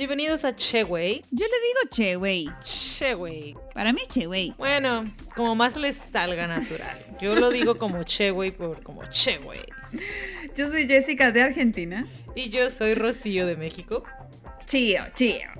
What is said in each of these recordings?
Bienvenidos a Cheway. Yo le digo che, güey. Cheway. Para mí che, güey. Bueno, como más les salga natural. Yo lo digo como Cheway por como Cheway. Yo soy Jessica de Argentina. Y yo soy Rocío de México. Chío, chío.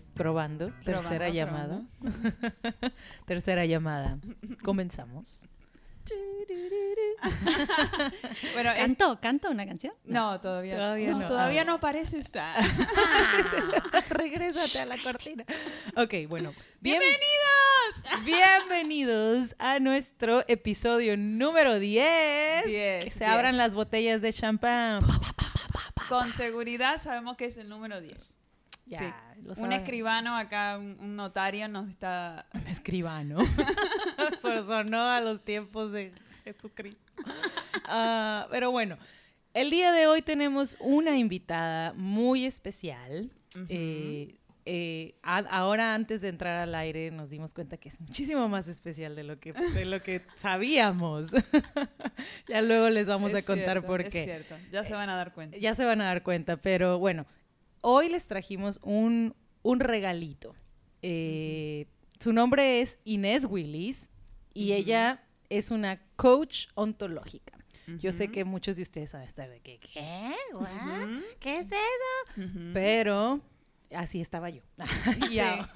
Probando. Probando, Tercera llamada. Tercera llamada. Comenzamos. Bueno, ¿Canto? ¿Canto una canción? no, todavía, Todavía no. Todavía Ah. no aparece esta. Regrésate a la cortina. Ok, bueno. bien- ¡Bienvenidos! Bienvenidos a nuestro episodio número 10. Diez, que se diez. abran las botellas de champán. Con seguridad sabemos que es el número 10. Ya, Sí. lo Un escribano acá, un, un notario nos está... Un escribano. Sonó a los tiempos de Jesucristo. Ah, pero bueno, el día de hoy tenemos una invitada muy especial. Eh, eh, a- ahora antes de entrar al aire nos dimos cuenta que es muchísimo más especial de lo que, de lo que sabíamos. ya luego les vamos a contar cierto, por es qué. cierto, ya se van a dar cuenta. Ya se van a dar cuenta, pero bueno, hoy les trajimos un, un regalito. Eh, Su nombre es Inés Willis y ella es una coach ontológica. Yo sé que muchos de ustedes van a estar de que, ¿qué? ¿Qué es eso? Pero así estaba yo. y, a-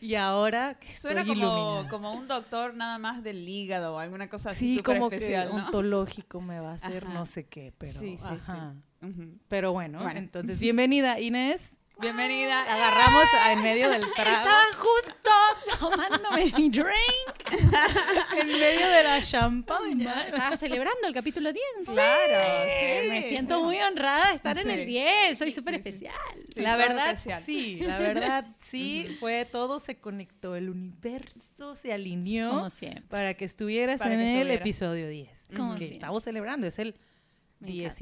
y ahora que Suena estoy como, como un doctor nada más del hígado o alguna cosa así Sí, como especial, que ¿no? ontológico me va a hacer Ajá. no sé qué, pero Sí, sí, sí. Pero bueno, Bueno. entonces bienvenida Inés. Bienvenida. Agarramos en medio del trago. Estaba justo tomándome mi drink. en medio de la champaña. Estaba celebrando el capítulo 10. Claro, sí, Me sí. siento muy honrada de estar en Sí. el 10. Soy Sí, súper sí, sí. especial. Sí, la verdad, especial. sí, la verdad, sí, fue todo se conectó, el universo se alineó Como siempre. para que estuvieras Para en que el episodio 10, Como que siempre. estamos celebrando, es el 10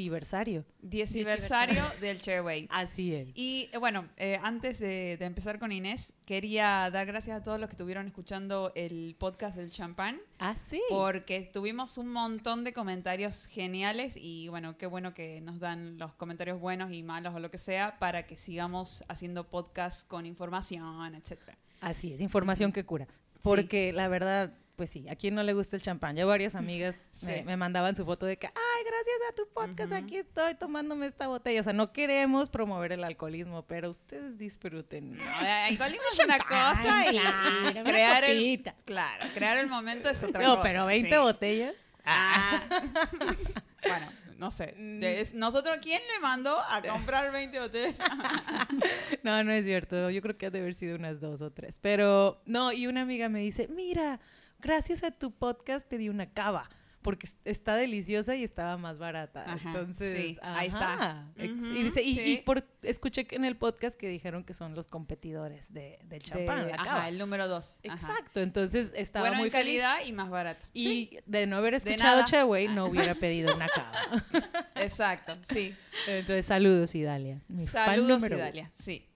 Dieciversario del Cheway. Así es. Y eh, bueno, eh, antes de, de empezar con Inés, quería dar gracias a todos los que estuvieron escuchando el podcast del champán, Ah, sí. porque tuvimos un montón de comentarios geniales y bueno, qué bueno que nos dan los comentarios buenos y malos o lo que sea para que sigamos haciendo podcast con información, etcétera. Así es, información que cura. Porque la verdad, pues sí, a quien no le gusta el champán. Ya varias amigas me, Sí. me mandaban su foto de que, ay, gracias a tu podcast aquí estoy tomándome esta botella. O sea, no queremos promover el alcoholismo, pero ustedes disfruten. No, el alcoholismo es una cosa y, claro, crear el, claro, crear el momento es otra No, cosa. pero 20 sí. botellas. Ah. bueno, no sé. Mm. Es- Nosotros, ¿quién le mandó a comprar 20 botellas? No, no es cierto. Yo creo que ha de haber sido unas dos o tres. Pero, no, y una amiga me dice, mira, gracias a tu podcast pedí una cava. Porque es- está deliciosa y estaba más barata. Ajá, Entonces, sí, ahí está. y dice, y, sí. y por, escuché que en el podcast que dijeron que son los competidores de, del champán, De- la ajá, cava. el número 2. Exacto, entonces estaba Bueno muy en feliz. calidad y más barato. Y Sí, de no haber escuchado nada. Cheway, no hubiera pedido una cava. exacto, sí. Entonces, saludos, Idalia. mi Saludos. Idalia. Sí.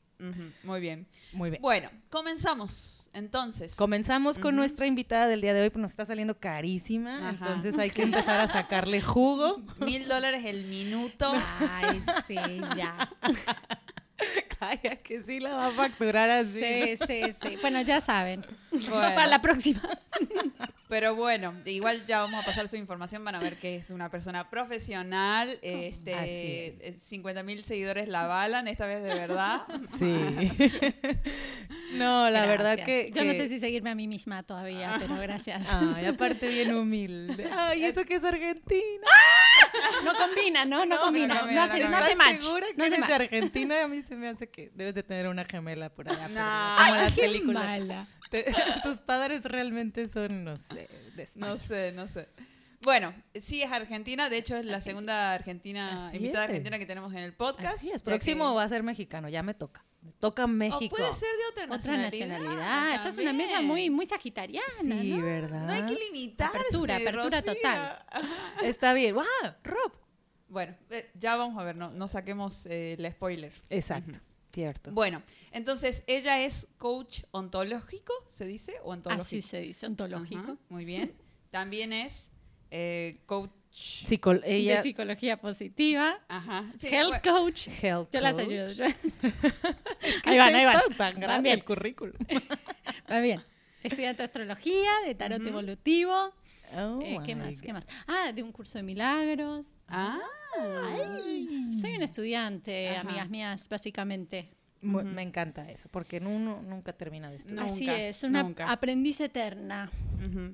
Muy bien. Muy bien. Bueno, comenzamos entonces. Comenzamos con nuestra invitada del día de hoy, pues nos está saliendo carísima, Ajá. entonces hay que empezar a sacarle jugo. Mil dólares el minuto. Ay, sí, ya. Calla, que sí la va a facturar así. Sí, sí, sí. Bueno, ya saben. Bueno. Para la próxima. Pero bueno, igual ya vamos a pasar su información, van a ver que es una persona profesional, este, 50 mil seguidores la avalan, esta vez de verdad. Sí. no, la verdad que... Yo no que- sé si seguirme a mí misma todavía, pero gracias. Ay, aparte bien humilde. Ay, eso que es Argentina. No combina, ¿no? No, combina. no No, combina, hace, no no hace ¿Estás match. segura que No hace de match. Argentina? A mí se me hace que debes de tener una gemela por allá. No. como Ay, las qué películas. mala. Te- tus padres realmente son, no sé, de No sé, no sé. Bueno, sí es Argentina, de hecho es la segunda argentina, Así invitada es. argentina que tenemos en el podcast. Así es, próximo que- va a ser mexicano, ya me toca. Toca O México. puede ser de otra Otra nacionalidad. nacionalidad. Esta es una mesa muy, muy sagitariana, Sí, ¿no? ¿verdad? No hay que limitarse. Apertura, apertura Rocío. total. Está bien. ¡Wow! Rob. Bueno, eh, ya vamos a ver, no, no saquemos eh, el spoiler. Exacto, cierto. Bueno, entonces ella es coach ontológico, ¿se dice? O ontológico. Así se dice, ontológico. Ajá, muy bien. También es eh, coach. Psico- ella, De psicología positiva. Ajá. sí, health bueno, coach. health Yo las coach. ayudo. yo- ¿Qué ahí van, ahí van. tan Van grande bien. el currículum. Va bien. Estudiante de astrología, de tarot Ujú. evolutivo. Oh Eh, ¿Qué más? God. ¿Qué más? Ah, de un curso de milagros. Ah, Soy un estudiante, Ajá. amigas mías, básicamente. Me encanta eso, porque uno nunca termina de estudiar. Nunca, Así es, una nunca. aprendiz eterna.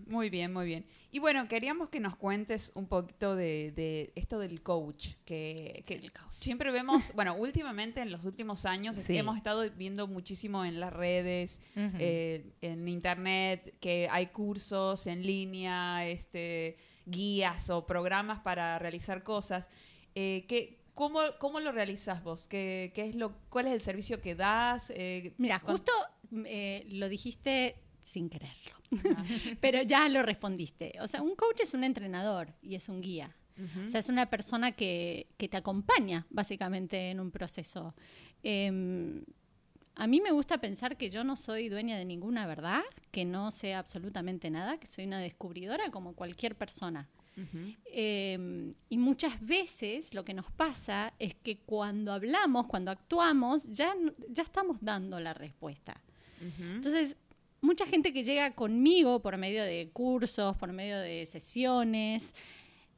muy bien, muy bien. Y bueno, queríamos que nos cuentes un poquito de, de esto del coach, que, que siempre vemos, bueno, últimamente en los últimos años Sí. hemos estado viendo muchísimo en las redes, eh, en internet, que hay cursos en línea, este, guías o programas para realizar cosas. Eh, ¿qué- cómo, ¿Cómo lo realizas vos? ¿Qué, qué es lo, ¿Cuál es el servicio que das? Eh, Mira, justo eh, lo dijiste sin quererlo, Ah, pero ya lo respondiste. O sea, un coach es un entrenador y es un guía. O sea, es una persona que, que te acompaña básicamente en un proceso. Eh, a mí me gusta pensar que yo no soy dueña de ninguna verdad, que no sé absolutamente nada, que soy una descubridora como cualquier persona. Eh, y muchas veces lo que nos pasa es que cuando hablamos, cuando actuamos, ya, ya estamos dando la respuesta. Entonces, mucha gente que llega conmigo por medio de cursos, por medio de sesiones,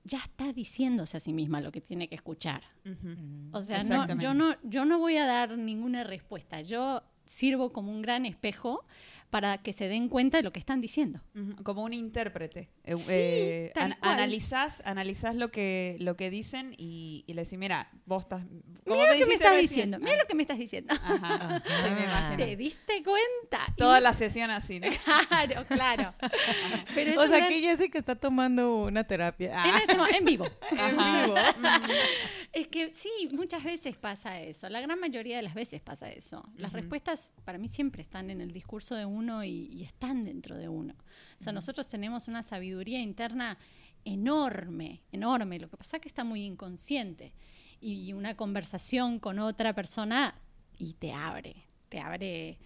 ya está diciéndose a sí misma lo que tiene que escuchar. Ujú. O sea, no, yo, no, yo no voy a dar ninguna respuesta. Yo sirvo como un gran espejo para que se den cuenta de lo que están diciendo. Como un intérprete. Eh, Sí, eh, tal an- cual. analizás, analizás lo que, lo que dicen y, y le decís, mira, vos estás... Mira lo que me estás recién. diciendo. Mira lo que me estás diciendo. Ah, Ajá. Sí, me imagino. ¿Te diste cuenta? Y- Toda la sesión así, ¿no? Claro, claro. Pero O un sea, gran- aquí Jessica está tomando una terapia. en, Ah, este en vivo. Ajá. Es que sí, muchas veces pasa eso. La gran mayoría de las veces pasa eso. Las respuestas para mí siempre están en el discurso de uno y, y están dentro de uno. O sea, nosotros tenemos una sabiduría interna enorme, enorme. Lo que pasa es que está muy inconsciente. Y una conversación con otra persona y te abre, te abre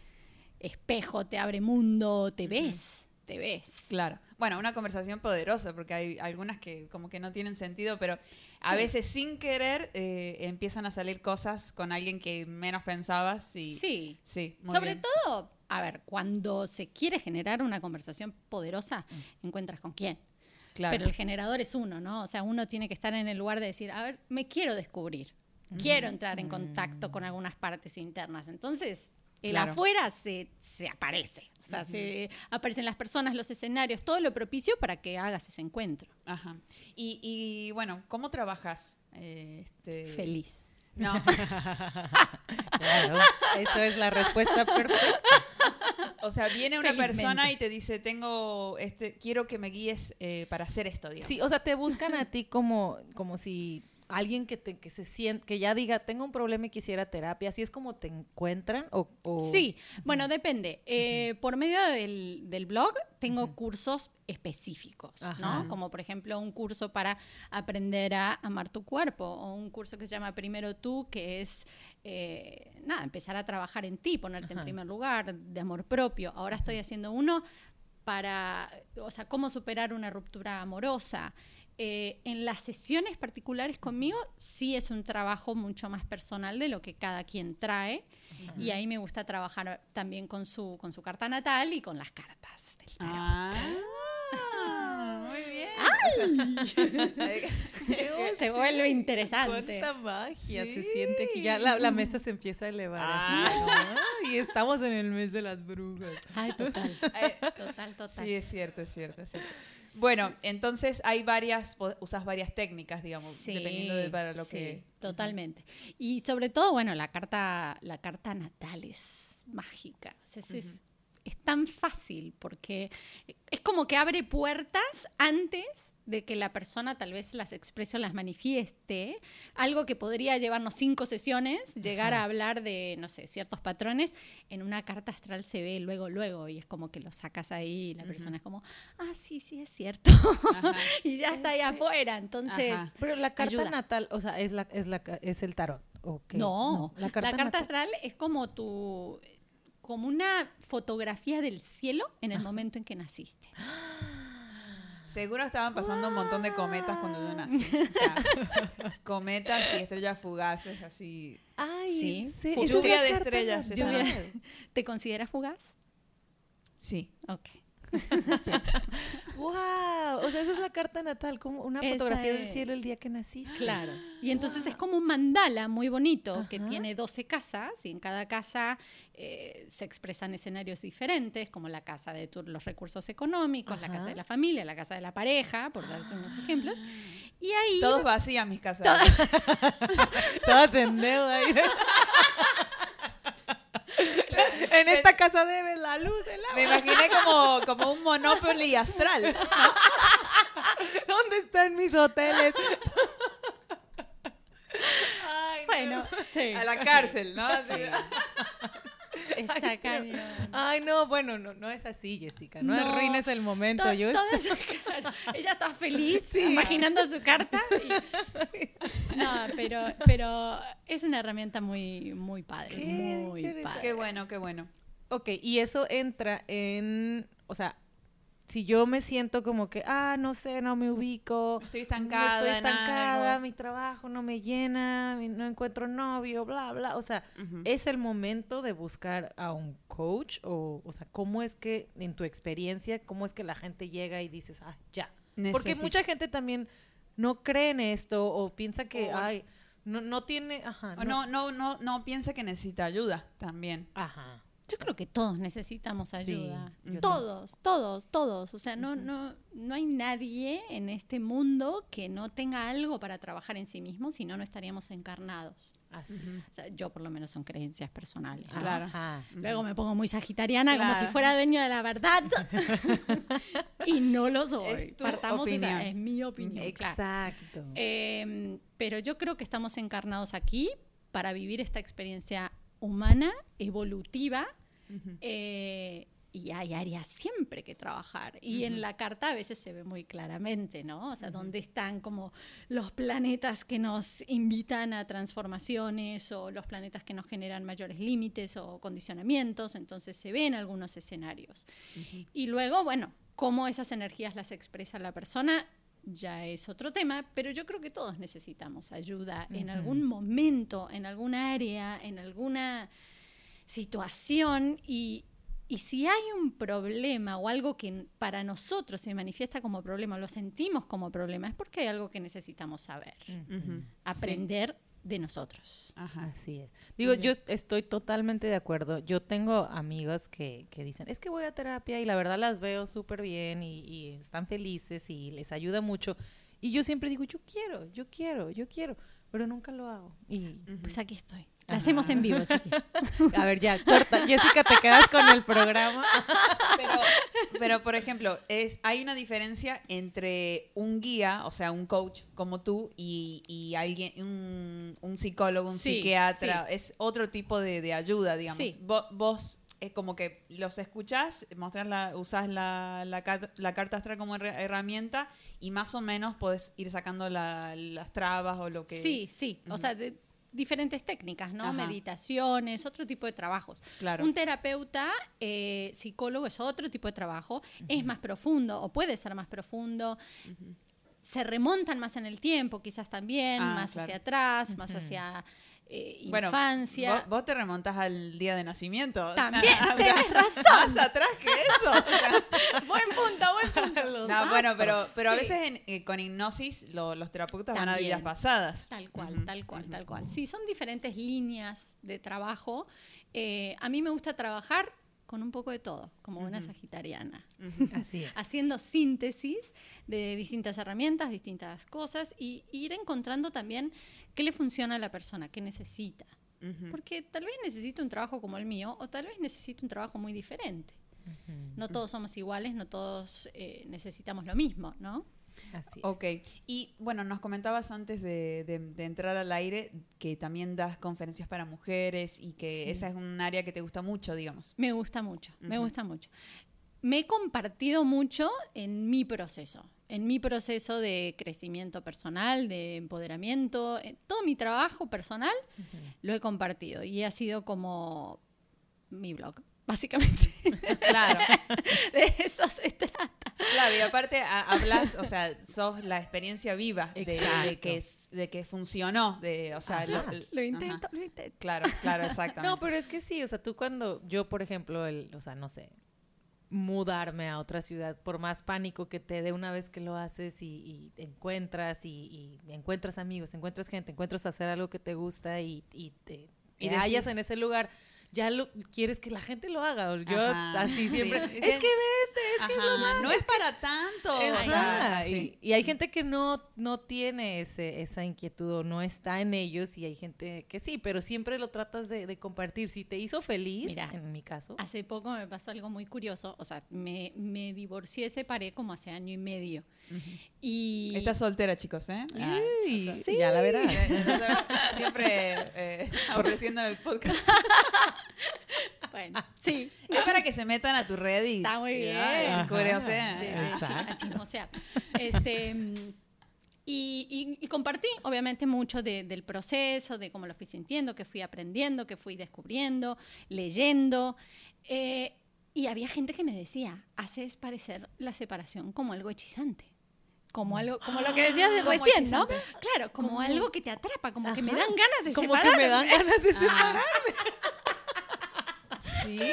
espejo, te abre mundo, te ves, te ves. Claro. Bueno, una conversación poderosa, porque hay algunas que como que no tienen sentido, pero a veces sin querer eh, empiezan a salir cosas con alguien que menos pensabas y... Sí. Sí, muy Sobre bien. todo, a ver, cuando se quiere generar una conversación poderosa, encuentras con quién. Claro. Pero el generador es uno, ¿no? O sea, uno tiene que estar en el lugar de decir, a ver, me quiero descubrir. Quiero entrar en contacto con algunas partes internas. Entonces, el Claro. afuera se, se aparece. O sea, se aparecen las personas, los escenarios, todo lo propicio para que hagas ese encuentro. Ajá. Y, y, bueno, ¿cómo trabajas? Eh, este... Feliz. No, claro, eso es la respuesta perfecta. o sea, viene una Felizmente. persona y te dice, tengo, este, quiero que me guíes eh, para hacer esto, digamos. Sí, o sea, te buscan a ti como, como si alguien que te que se siente, que ya diga, tengo un problema y quisiera terapia, así es como te encuentran o, o- Sí, bueno, depende. Eh, por medio del, del blog tengo cursos específicos, Ajá. ¿no? Como por ejemplo un curso para aprender a amar tu cuerpo o un curso que se llama Primero tú, que es, eh, nada, empezar a trabajar en ti, ponerte en primer lugar, de amor propio. Ahora estoy haciendo uno para, o sea, cómo superar una ruptura amorosa. Eh, en las sesiones particulares conmigo sí es un trabajo mucho más personal de lo que cada quien trae y ahí me gusta trabajar también con su, con su carta natal y con las cartas del tarot. Ah, muy bien. Se vuelve interesante. Cuánta magia Sí. se siente que ya la, la mesa se empieza a elevar. así, Ah. ¿no? Y estamos en el mes de las brujas. Ay, total. Eh, Total, total. Sí, es cierto, es cierto, es cierto. Bueno, entonces hay varias, usas varias técnicas, digamos, Sí, dependiendo de para lo sí, que... totalmente. Y sobre todo, bueno, la carta, la carta natal es mágica. O sea, es- es tan fácil porque es como que abre puertas antes de que la persona tal vez las exprese o las manifieste, algo que podría llevarnos cinco sesiones, llegar a hablar de, no sé, ciertos patrones, en una carta astral se ve luego, luego, y es como que lo sacas ahí y la persona es como, ah, sí, sí, es cierto, y ya está ahí afuera, entonces... Ajá. Pero la carta Ayuda. natal, o sea, es, la, es, la, es el tarot. No, la la carta, carta, natal- astral es como tu como una fotografía del cielo en el momento en que naciste. Seguro estaban pasando un montón de cometas cuando yo nací. O sea, cometas y estrellas fugaces, así. Ay, lluvia de estrellas, ¿Te consideras fugaz? Sí. Ok. Wow, o sea, esa es la carta natal, como una Esa fotografía del cielo el día que naciste. Claro. Y entonces es como un mandala muy bonito que tiene 12 casas y en cada casa eh, se expresan escenarios diferentes, como la casa de tu- los recursos económicos, la casa de la familia, la casa de la pareja, por darte unos ejemplos. Y ahí... Todos vacías mis casas. Todas en deuda. en esta casa debes la luz, el agua. Me imaginé como, como un Monopoly astral. ¿Dónde están mis hoteles? Ay, no. Bueno, sí. A la cárcel, ¿no? Así. Está cañón. Ay, no, bueno, no, no es así, Jessica. No, No. arruines el momento. To- Yo claro, ella está feliz imaginando su carta. y- No, pero, pero es una herramienta muy, muy padre. Qué muy padre. Qué bueno, qué bueno. Ok, y eso entra en, o sea, si yo me siento como que, ah, no sé, no me ubico, Estoy estancada estoy estancada, mi trabajo no me llena, no encuentro novio, bla, bla, o sea, es el momento de buscar a un coach o, o sea, cómo es que en tu experiencia, cómo es que la gente llega y dices, ah, ya, porque mucha gente también no cree en esto o piensa que, ay, no, no tiene, ajá, O no, no, no, no piensa que necesita ayuda también. ajá. Yo creo que todos necesitamos ayuda. todos, todos, todos. O sea, no, no, no hay nadie en este mundo que no tenga algo para trabajar en sí mismo, si no, no estaríamos encarnados. Así. O sea, yo por lo menos son creencias personales. ¿no? Claro. Ajá. Luego me pongo muy sagitariana como si fuera dueño de la verdad. y no lo soy. Es tu Partamos esa- opinión. es mi opinión. claro. Exacto. Eh, pero yo creo que estamos encarnados aquí para vivir esta experiencia humana, evolutiva, eh, y hay áreas siempre que trabajar. Y en la carta a veces se ve muy claramente, ¿no? O sea, dónde están como los planetas que nos invitan a transformaciones o los planetas que nos generan mayores límites o condicionamientos. Entonces se ven algunos escenarios. Y luego, bueno, cómo esas energías las expresa la persona ya es otro tema, pero yo creo que todos necesitamos ayuda en Ujú. algún momento, en alguna área, en alguna situación y, y si hay un problema o algo que para nosotros se manifiesta como problema, lo sentimos como problema, es porque hay algo que necesitamos saber, Ujú. aprender de nosotros. Ajá. Así es. Digo, yo estoy totalmente de acuerdo. Yo tengo amigos que, que dicen, es que voy a terapia y la verdad las veo súper bien y, y están felices y les ayuda mucho. Y yo siempre digo, yo quiero, yo quiero, yo quiero, pero nunca lo hago. Y, Pues aquí estoy. La Ajá. hacemos en vivo. quieres. a ver, ya, corta. Jessica, te quedas con el programa. Pero, pero, por ejemplo, es, hay una diferencia entre un guía, o sea, un coach como tú, y, y alguien, un, un psicólogo, un Sí, psiquiatra. Es otro tipo de, de ayuda, digamos. Sí. Vo- Vos, es como que los escuchás, mostrás la, usás la, la, la carta astral como herra- herramienta y más o menos podés ir sacando la- las trabas o lo que... Sí, sí. O sea, de diferentes técnicas, ¿no? Ajá. Meditaciones, otro tipo de trabajos. Claro. Un terapeuta, eh, psicólogo es otro tipo de trabajo, es más profundo o puede ser más profundo. Se remontan más en el tiempo, quizás también, Ah, más claro. hacia atrás, más hacia eh, Bueno, infancia. Vos, vos te remontás al día de nacimiento. También, O sea, tenés razón. Más atrás que eso. o sea. buen punto, buen punto. No, bueno, pero, pero a veces en- eh, con hipnosis lo- los terapeutas van a vidas pasadas. Tal cual, tal cual, tal cual. Sí, son diferentes líneas de trabajo. Eh, a mí me gusta trabajar con un poco de todo, como buena sagitariana. Así es. Haciendo síntesis de distintas herramientas, distintas cosas y ir encontrando también qué le funciona a la persona, qué necesita. Porque tal vez necesite un trabajo como el mío o tal vez necesite un trabajo muy diferente. No todos somos iguales, no todos eh, necesitamos lo mismo, ¿no? Así es. Ok, y bueno, nos comentabas antes de, de- de entrar al aire que también das conferencias para mujeres y que Sí. esa es un área que te gusta mucho, digamos. Me gusta mucho, me gusta mucho. Me he compartido mucho en mi proceso, en mi proceso de crecimiento personal, de empoderamiento, en todo mi trabajo personal lo he compartido y ha sido como mi blog, básicamente. Claro, de eso se trata. claro, y aparte a- hablas, o sea, sos la experiencia viva de, de que, de que funcionó, de, o sea. Lo ajá. intento, lo intento. Claro, claro, exactamente. No, pero es que sí, o sea, tú cuando yo, por ejemplo, el, o sea, no sé, mudarme a otra ciudad, por más pánico que te dé una vez que lo haces y, y encuentras y, y encuentras amigos, encuentras gente, encuentras hacer algo que te gusta y, y te, hallas en ese lugar, ya lo quieres que la gente lo haga. Yo Ajá, así sí. siempre, Es es que- que vete, es que Ajá, no es para tanto. o Ajá, sea, y, sí. y hay gente que no, no tiene ese, esa inquietud o no está en ellos y hay gente que sí, pero siempre lo tratas de, de compartir. Si te hizo feliz, Mira, en mi caso. Hace poco me pasó algo muy curioso, o sea, me, me divorcié, separé como hace año y medio. Y Estás soltera, chicos, ¿eh? Ah. Uy, ya la verás. Siempre eh, ofreciendo en el podcast. bueno, sí, Es para que se metan a tu red y Está muy bien. Ajá. a chismosear. Este, y, y- y compartí, obviamente, mucho de- del proceso, de cómo lo fui sintiendo, que fui aprendiendo, que fui descubriendo, leyendo. Eh, y había gente que me decía, haces parecer la separación como algo hechizante. Como algo, como lo que decías de Como recién, ¿no? Claro, como algo que te atrapa, como que me Ajá. dan ganas de Como que separarme. me dan ganas de Ajá. separar. Sí.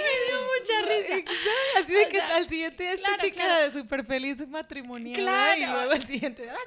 mucha risa. Así de O que sea, al siguiente esta claro, chica claro. súper feliz matrimonial. Claro. Y luego al siguiente, "Dame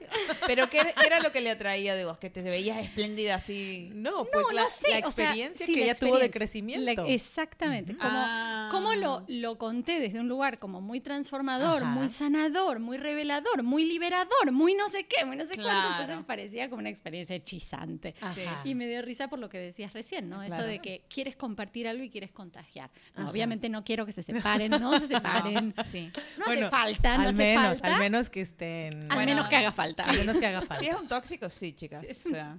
Pero ¿qué, era- qué era lo que le atraía de vos? Que te veías espléndida así. No, pues no, la, no sé. la o sea, experiencia sí, que la ella tuvo de crecimiento. La- exactamente. Como, Ah. como lo, lo conté desde un lugar como muy transformador, Ajá. muy sanador, muy revelador, muy liberador, muy no sé qué, muy no sé cuánto. Entonces parecía como una experiencia hechizante. Ajá. Y me dio risa por lo que decías recién, ¿no? Esto Claro. de que quieres compartir algo y quieres contagiar. No, obviamente no quiero que se separen, no se separen. No, sí. No Bueno, hace falta, no al hace menos, falta. al menos que estén. Al Bueno, menos que haga falta. al menos que haga falta. Si es un tóxico, sí, chicas. O sea,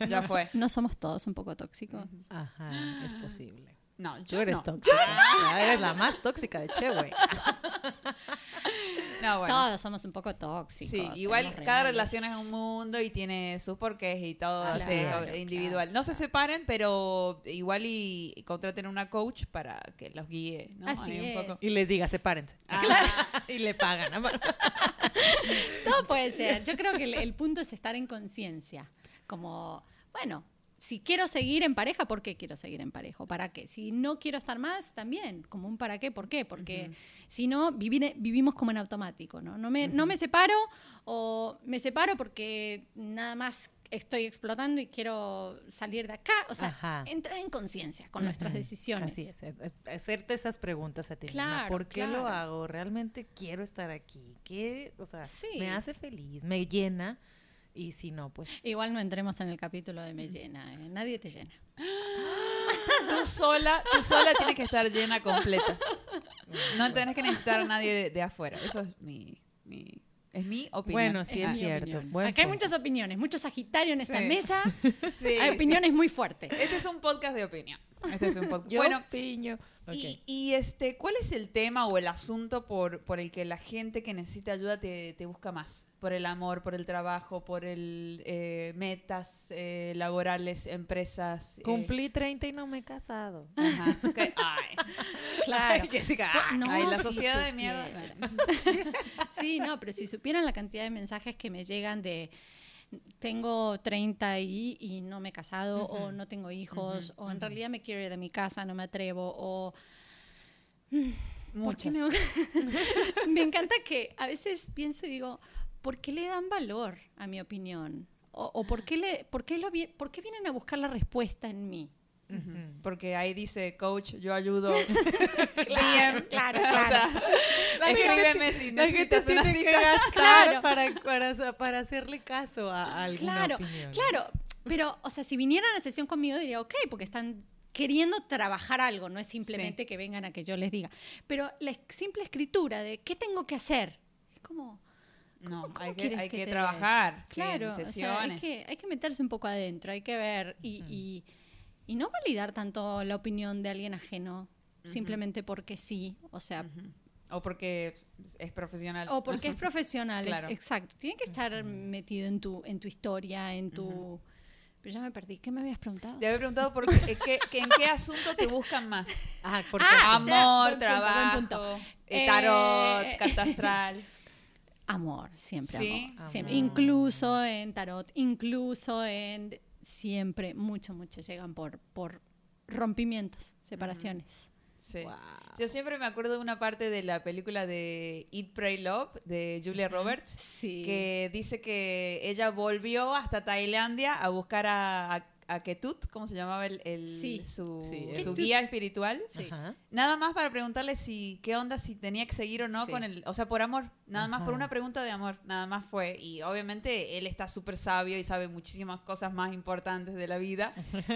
ya No fue. No somos todos un poco tóxicos. Ajá, es posible. No, yo Tú eres no. tóxica. Ya eres la más tóxica de Che, güey. No, bueno. Todos somos un poco tóxicos. Sí, igual cada reales. relación es un mundo y tiene sus porqués y todo Ah, así, claro, individual. No se separen, pero igual y, y contraten una coach para que los guíe, ¿no? Así Ahí un es. Y les diga, sepárense. Ah, y le pagan. ¿no? Todo puede ser. Yo creo que el, el punto es estar en conciencia. Como, bueno, si quiero seguir en pareja, ¿por qué quiero seguir en pareja? ¿Para qué? Si no quiero estar más, también. Como un para qué, ¿por qué? Porque si no, vivir- vivimos como en automático, ¿no? No me, no me separo o me separo porque nada más estoy explotando y quiero salir de acá. O sea, Ajá. entrar en conciencia con nuestras decisiones. Así es, hacerte esas preguntas a ti misma. Claro, ¿Por qué lo hago? ¿Realmente quiero estar aquí? ¿Qué? O sea, Sí. me hace feliz, me llena. Y si no, pues... Igual no entremos en el capítulo de me llena. ¿eh? Nadie te llena. Tú sola, tú sola tienes que estar llena completa. No tenés que necesitar a nadie de, de afuera. Eso es mi, mi- es mi opinión. Bueno, sí Es cierto. opinión. Buen Acá hay muchas opiniones, mucho Sagitario en esta Sí. mesa. Sí, Hay sí. opiniones muy fuertes. Este es un podcast de opinión. Este es un podcast. Bueno, opino. Ok. y, y, este, ¿cuál es el tema o el asunto por, por el que la gente que necesita ayuda te, te busca más? Por el amor, por el trabajo, por el eh, metas eh, laborales, empresas. eh, Cumplí 30 y no me he casado. ajá, ok. Ay, Claro. Jessica, Po- ah, no, ay, la si sociedad de mierda. Sí, no, pero si supieran la cantidad de mensajes que me llegan de tengo 30 y, y no me he casado, o no tengo hijos, o en realidad me quiero ir de mi casa, no me atrevo, o ¿Por qué Muchas. no? me encanta que a veces pienso y digo, ¿por qué le dan valor a mi opinión? O, o por, qué le, por, qué lo, ¿por qué vienen a buscar la respuesta en mí? Porque ahí dice, coach, yo ayudo. Claro, DM. claro, O sea, claro. La escríbeme si necesitas una tiene que cita. gastar Claro. para, para, para hacerle caso a, alguna Claro, opinión. claro. Pero, o sea, si vinieran a la sesión conmigo diría, ok, porque están queriendo trabajar algo, no es simplemente que vengan a que yo les diga. Pero la simple escritura de qué tengo que hacer, es como... No, ¿Cómo hay que, hay que que, trabajar. sí, Claro, en o sea, sesiones. hay, que, hay que meterse un poco adentro, hay que ver y, y- y no validar tanto la opinión de alguien ajeno, simplemente porque sí, o sea, O porque es- es profesional. o porque es profesional, es- Claro. exacto. Tiene que estar metido en tu, en tu historia, en tu... Pero ya me perdí. ¿Qué me habías preguntado? Te había preguntado por qué, qué- en qué asunto te buscan más. Ah, porque Ah, Amor, trabajo, punto. eh, Eh, tarot, carta astral. Amor, siempre Sí. amor. Siempre. Amor. Incluso en tarot, incluso en... Siempre, mucho, mucho llegan por, por rompimientos, separaciones. Sí. Wow. Yo siempre me acuerdo de una parte de la película de Eat, Pray, Love de Julia Roberts. Sí. que dice que ella volvió hasta Tailandia a buscar a, a, a Ketut, ¿cómo se llamaba el, el- Sí. su, Sí, su Ketut. guía espiritual? Sí. Nada más para preguntarle si qué onda si tenía que seguir o no Sí. con el, o sea, por amor, nada más por una pregunta de amor, nada más fue y obviamente él está súper sabio y sabe muchísimas cosas más importantes de la vida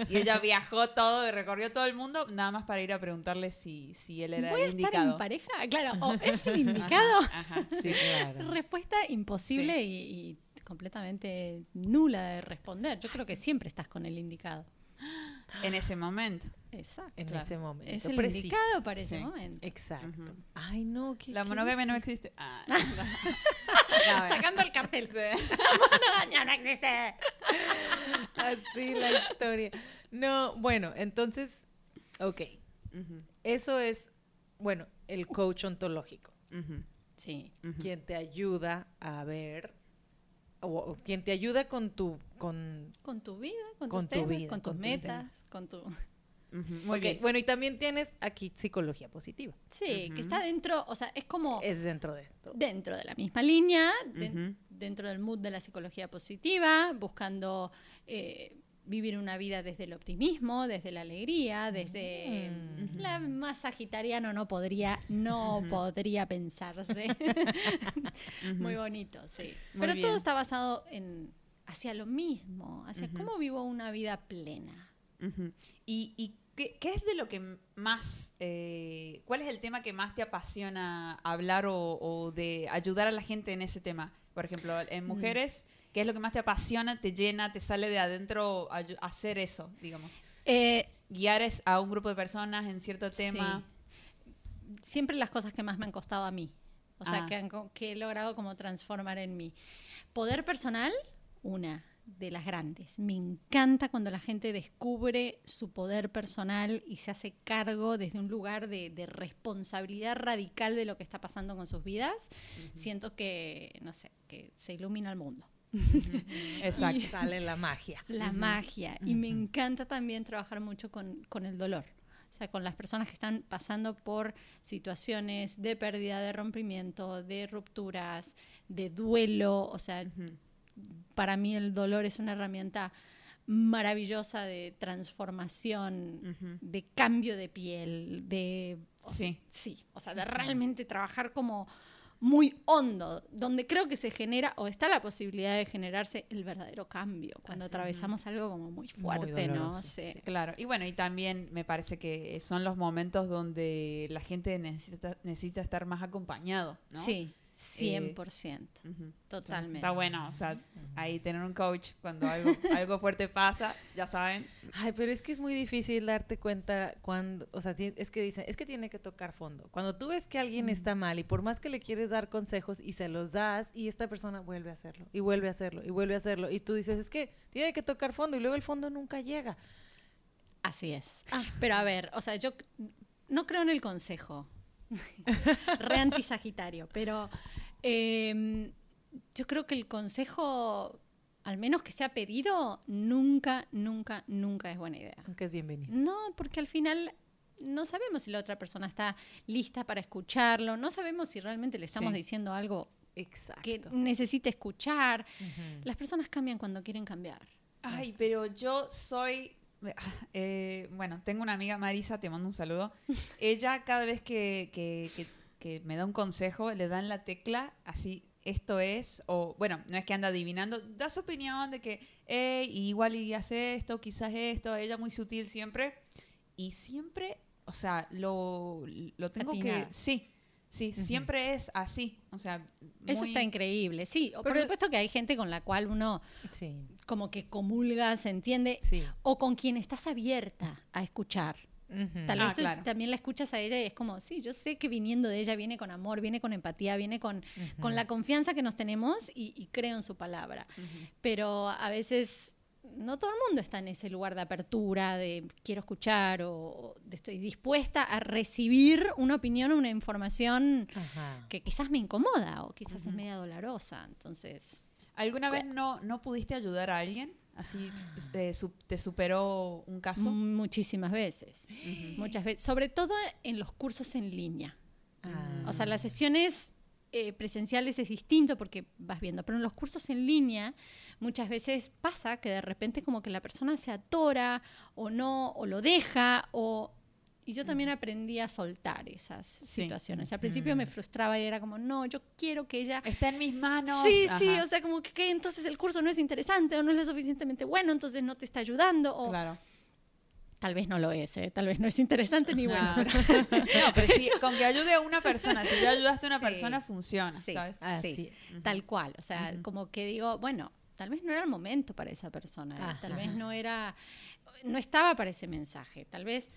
y ella viajó todo y recorrió todo el mundo nada más para ir a preguntarle si si él era ¿Voy a el estar indicado. en pareja? Claro, o es el indicado. Ajá, ajá, Sí, claro. Respuesta imposible y, y completamente nula de responder. Yo creo que siempre estás con el indicado. en ese momento. Exacto. En Claro. ese momento. Es el preciso. indicado para ese Sí. momento. Exacto. Ay, no. qué- La monogamia no existe. Ah, no. No, Sacando el cartel. Sí. no, no existe. Así la historia. No, bueno, entonces, ok. Eso es, bueno, el coach ontológico. Sí. Quien te ayuda a ver, o, o quien te ayuda con tu, con... Con tu vida, con, Con tus tu temas, vida, con tus con tus metas, con tu... Muy bien. Bueno, y también tienes aquí psicología positiva. Sí, que está dentro, o sea, es como Es dentro de esto. dentro de la misma línea, de- dentro del mood de la psicología positiva, buscando eh, vivir una vida desde el optimismo, desde la alegría, desde Mm. la más sagitariano no podría, no podría pensarse. Muy bonito, sí. Muy Pero todo está basado en hacia lo mismo, hacia cómo vivo una vida plena. ¿Y, y qué, qué es de lo que más, eh, cuál es el tema que más te apasiona hablar o, o de ayudar a la gente en ese tema? Por ejemplo, en Mm. ¿Qué es lo que más te apasiona, te llena, te sale de adentro hacer eso, digamos? Eh, Guiar es a un grupo de personas en cierto tema. siempre las cosas que más me han costado a mí. O sea, Ah. que, han co- que he logrado como transformar en mí. Poder personal, una de las grandes. Me encanta cuando la gente descubre su poder personal y se hace cargo desde un lugar de, de responsabilidad radical de lo que está pasando con sus vidas. Siento que, no sé, que se ilumina el mundo. Exacto. Sale la magia. La magia. Y me encanta también trabajar mucho con, con el dolor. O sea, con las personas que están pasando por situaciones de pérdida, de rompimiento, de rupturas, de duelo. O sea, para mí el dolor es una herramienta maravillosa de transformación, de cambio de piel, de... o sea, Sí. sí, o sea, de realmente trabajar como muy hondo, donde creo que se genera o está la posibilidad de generarse el verdadero cambio, cuando Así. atravesamos algo como muy fuerte, ¿no? Sí, Claro, y bueno, y también me parece que son los momentos donde la gente necesita, necesita estar más acompañado, ¿no? Sí, 100%, Ujú. Entonces, totalmente. Está bueno, o sea, ahí tener un coach cuando algo, algo fuerte pasa, ya saben. Ay, pero es que es muy difícil darte cuenta cuando, o sea, es que dicen, es que tiene que tocar fondo. Cuando tú ves que alguien está mal y por más que le quieres dar consejos y se los das y esta persona vuelve a hacerlo y vuelve a hacerlo y vuelve a hacerlo y tú dices, es que tiene que tocar fondo y luego el fondo nunca llega. Así es. Ah. Pero a ver, o sea, yo no creo en el consejo. Re antisagitario. Pero eh, yo creo que el consejo, al menos que sea pedido, nunca, nunca, nunca es buena idea. Aunque es bienvenido. No, porque al final no sabemos si la otra persona está lista para escucharlo, no sabemos si realmente le estamos Sí. diciendo algo Exacto. que necesite escuchar. Las personas cambian cuando quieren cambiar. Ay, pero yo soy. Eh, bueno, tengo una amiga, Marisa, te mando un saludo. Ella, cada vez que, que- que- que me da un consejo, le dan la tecla así. Esto es, o bueno, no es que anda adivinando, da su opinión de que, hey, igual y hace esto, quizás esto, ella muy sutil siempre. y siempre, o sea, lo, lo tengo Atinada. que... Sí, sí, siempre es así. O sea, Eso está increíble. Sí, o por Pero- supuesto que hay gente con la cual uno Sí, como que comulga, se entiende, sí. o con quien estás abierta a escuchar. Tal Ah, vez tú claro. también la escuchas a ella y es como, sí, yo sé que viniendo de ella viene con amor, viene con empatía, viene con, con la confianza que nos tenemos y, y creo en su palabra. Pero a veces no todo el mundo está en ese lugar de apertura, de quiero escuchar o de estoy dispuesta a recibir una opinión o una información Ajá. que quizás me incomoda o quizás es media dolorosa. Entonces, ¿Alguna vez no, no pudiste ayudar a alguien? Así eh, su- te superó un caso. muchísimas veces. Muchas veces, sobre todo en los cursos en línea. Ah. O sea, las sesiones eh, presenciales es distinto porque vas viendo, pero en los cursos en línea muchas veces pasa que de repente como que la persona se atora o no, o lo deja, o... Y yo también aprendí a soltar esas situaciones. Al principio me frustraba y era como, no, yo quiero que ella... Está en mis manos. Sí, sí, o sea, como que, que entonces el curso no es interesante o no es lo suficientemente bueno, entonces no te está ayudando, o Claro. Tal vez no lo es, ¿eh? tal vez no es interesante ni bueno. Ah. no, pero sí, con que ayude a una persona, si ya ayudaste a una Sí. persona, funciona, Sí. ¿sabes? Así es. tal cual. O sea, como que digo, bueno, tal vez no era el momento para esa persona, ¿eh? tal vez no era, no estaba para ese mensaje, tal vez,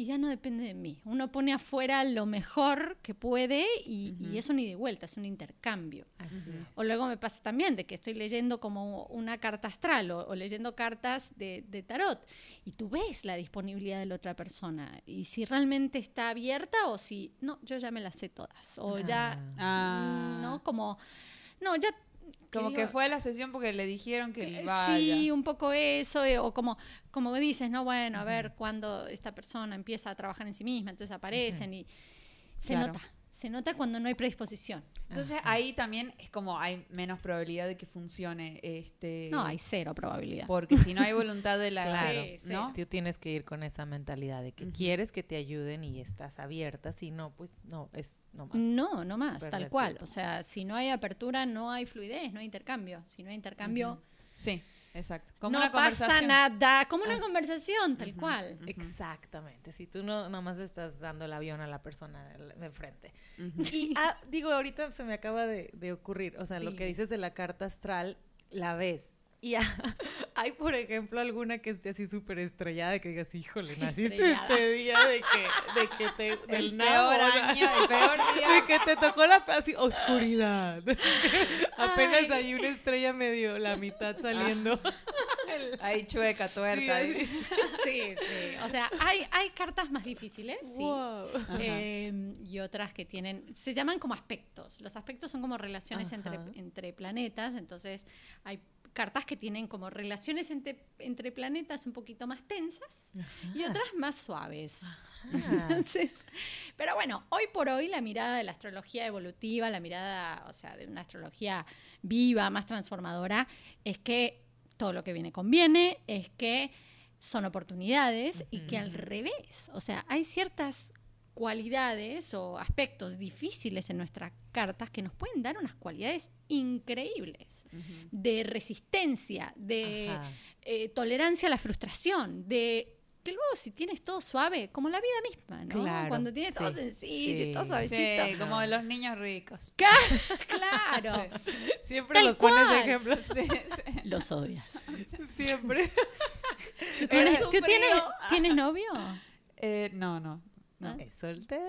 y ya no depende de mí. Uno pone afuera lo mejor que puede y, y eso ni de vuelta, es un intercambio. Así. O luego me pasa también de que estoy leyendo como una carta astral o, o leyendo cartas de, de tarot y tú ves la disponibilidad de la otra persona y si realmente está abierta o si, no, yo ya me las sé todas o ya, Ah. mm, ¿no? Como, no, ya... Como que digo, fue a la sesión porque le dijeron que, que vaya. Sí, un poco eso, eh, o como, como dices, no, bueno, a ver cuando esta persona empieza a trabajar en sí misma, entonces aparecen y se Claro. nota, se nota cuando no hay predisposición. Entonces ahí también es como hay menos probabilidad de que funcione. Este, No, hay cero probabilidad. Porque si no hay voluntad de la. Claro, Sí, sí. ¿no? Tú tienes que ir con esa mentalidad de que quieres que te ayuden y estás abierta, si no, pues no, es no más. No, no más, Perder tal cual. tiempo. O sea, si no hay apertura, no hay fluidez, no hay intercambio. Si no hay intercambio, Sí, exacto. Como no una pasa conversación. nada. Como una conversación, tal cual. Exactamente, si tú no nomás estás dando el avión a la persona de de enfrente. Y ah, digo, ahorita se me acaba de, de ocurrir, o sea, lo que dices de la carta astral, la ves. Y ah, hay, por ejemplo, alguna que esté así súper estrellada, que digas, híjole, naciste Estrellada. este día de que, de que te, del El nabo, peor año, el peor día. de que te tocó la así, oscuridad. Apenas Ay. hay una estrella medio la mitad saliendo. Ahí chueca, tuerta. Sí. Sí, sí. O sea, hay, hay cartas más difíciles, sí. Wow. Eh, y otras que tienen, se llaman como aspectos. Los aspectos son como relaciones entre, entre planetas, entonces hay cartas que tienen como relaciones entre, entre planetas un poquito más tensas y otras más suaves. Entonces, pero bueno, hoy por hoy la mirada de la astrología evolutiva, la mirada, o sea, de una astrología viva, más transformadora, es que todo lo que viene conviene, es que son oportunidades y que al revés, o sea, hay ciertas cualidades o aspectos difíciles en nuestras cartas que nos pueden dar unas cualidades increíbles de resistencia, de eh, tolerancia a la frustración, de que luego si tienes todo suave, como la vida misma, ¿no? Claro, Cuando tienes todo sí, sencillo y todo sí. suavecito. Sí, como de los niños ricos. Claro. Siempre Tal los pones de cual. ejemplo. Sí, sí. Los odias. Siempre. ¿Tú tienes, ¿tú tienes. ¿tienes novio? Eh, no, no. No. Es soltera.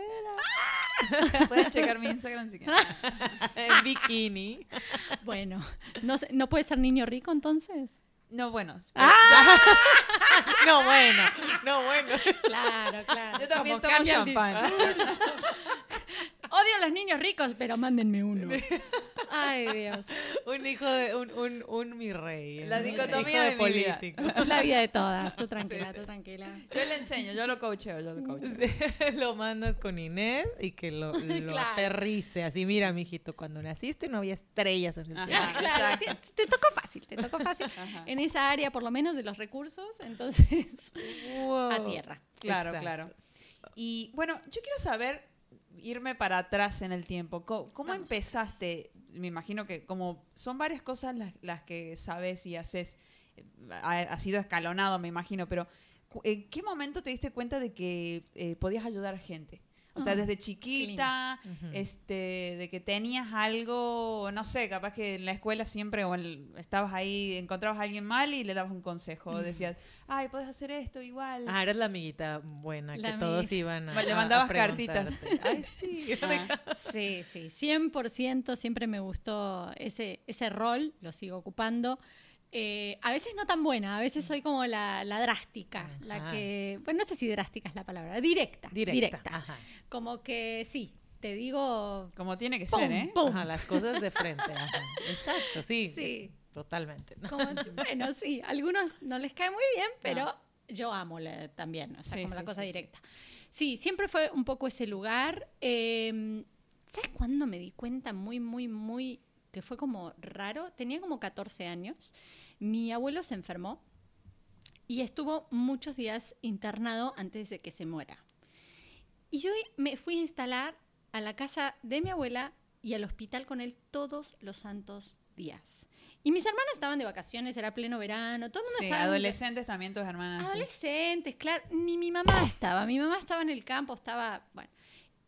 Pueden checar mi Instagram si quieren. En bikini. Bueno, no, sé, ¿no puede ser niño rico entonces? No, bueno. No, bueno. No, bueno. Claro, claro. Yo también Como tomo champán. Odio a los niños ricos, pero mándenme uno. Ay, Dios. Un hijo de un, un, un mi rey. La dicotomía de mi vida. político. Es la vida de todas. Tú tranquila, tú tranquila. Yo le enseño, yo lo coacheo, yo lo coacheo. lo mandas con Inés y que lo, lo Claro. aterrice. Así, mira, mijito, cuando naciste no había estrellas en el Ajá. cielo. Claro, te, te tocó fácil, te tocó fácil. Ajá. En esa área, por lo menos, de los recursos, entonces, Wow. a tierra. Claro, Exacto. claro. Y bueno, yo quiero saber, irme para atrás en el tiempo. ¿Cómo, empezaste? Me imagino que como son varias cosas las, las que sabes y haces, eh, ha, ha sido escalonado, me imagino, pero ¿en qué momento te diste cuenta de que eh, podías ayudar a gente? O sea, Ah, desde chiquita, este, de que tenías algo, no sé, capaz que en la escuela siempre o en- estabas ahí, encontrabas a alguien mal y le dabas un consejo. Decías, ay, puedes hacer esto igual. Ah, eres la amiguita buena, La que todos iban a Le mandabas a cartitas. Ay, sí. Ah, Sí, sí, 100% siempre me gustó ese, ese rol, lo sigo ocupando. Eh, a veces no tan buena, a veces soy como la, la drástica, la Ajá. que, bueno, no sé si drástica es la palabra, directa, Directa. directa. Ajá. Como que sí, te digo, como tiene que pum, ser, ¿eh? pum. Ajá, las cosas de frente. ajá. Exacto, sí. Sí. Totalmente. Como, bueno, sí, a algunos no les cae muy bien, pero yo amo la- también, o sea, Sí, como la sí, cosa sí, sí. directa. Sí. siempre fue un poco ese lugar. Eh, ¿Sabes cuándo me di cuenta muy, muy, muy, que fue como raro? Tenía como 14 años. Mi abuelo se enfermó y estuvo muchos días internado antes de que se muera. Y yo me fui a instalar a la casa de mi abuela y al hospital con él todos los santos días. Y mis hermanas estaban de vacaciones, era pleno verano, todo el mundo Sí, estaba... adolescentes también tus hermanas. sí. Adolescentes, claro. Ni mi mamá estaba. Mi mamá estaba en el campo, estaba. Bueno.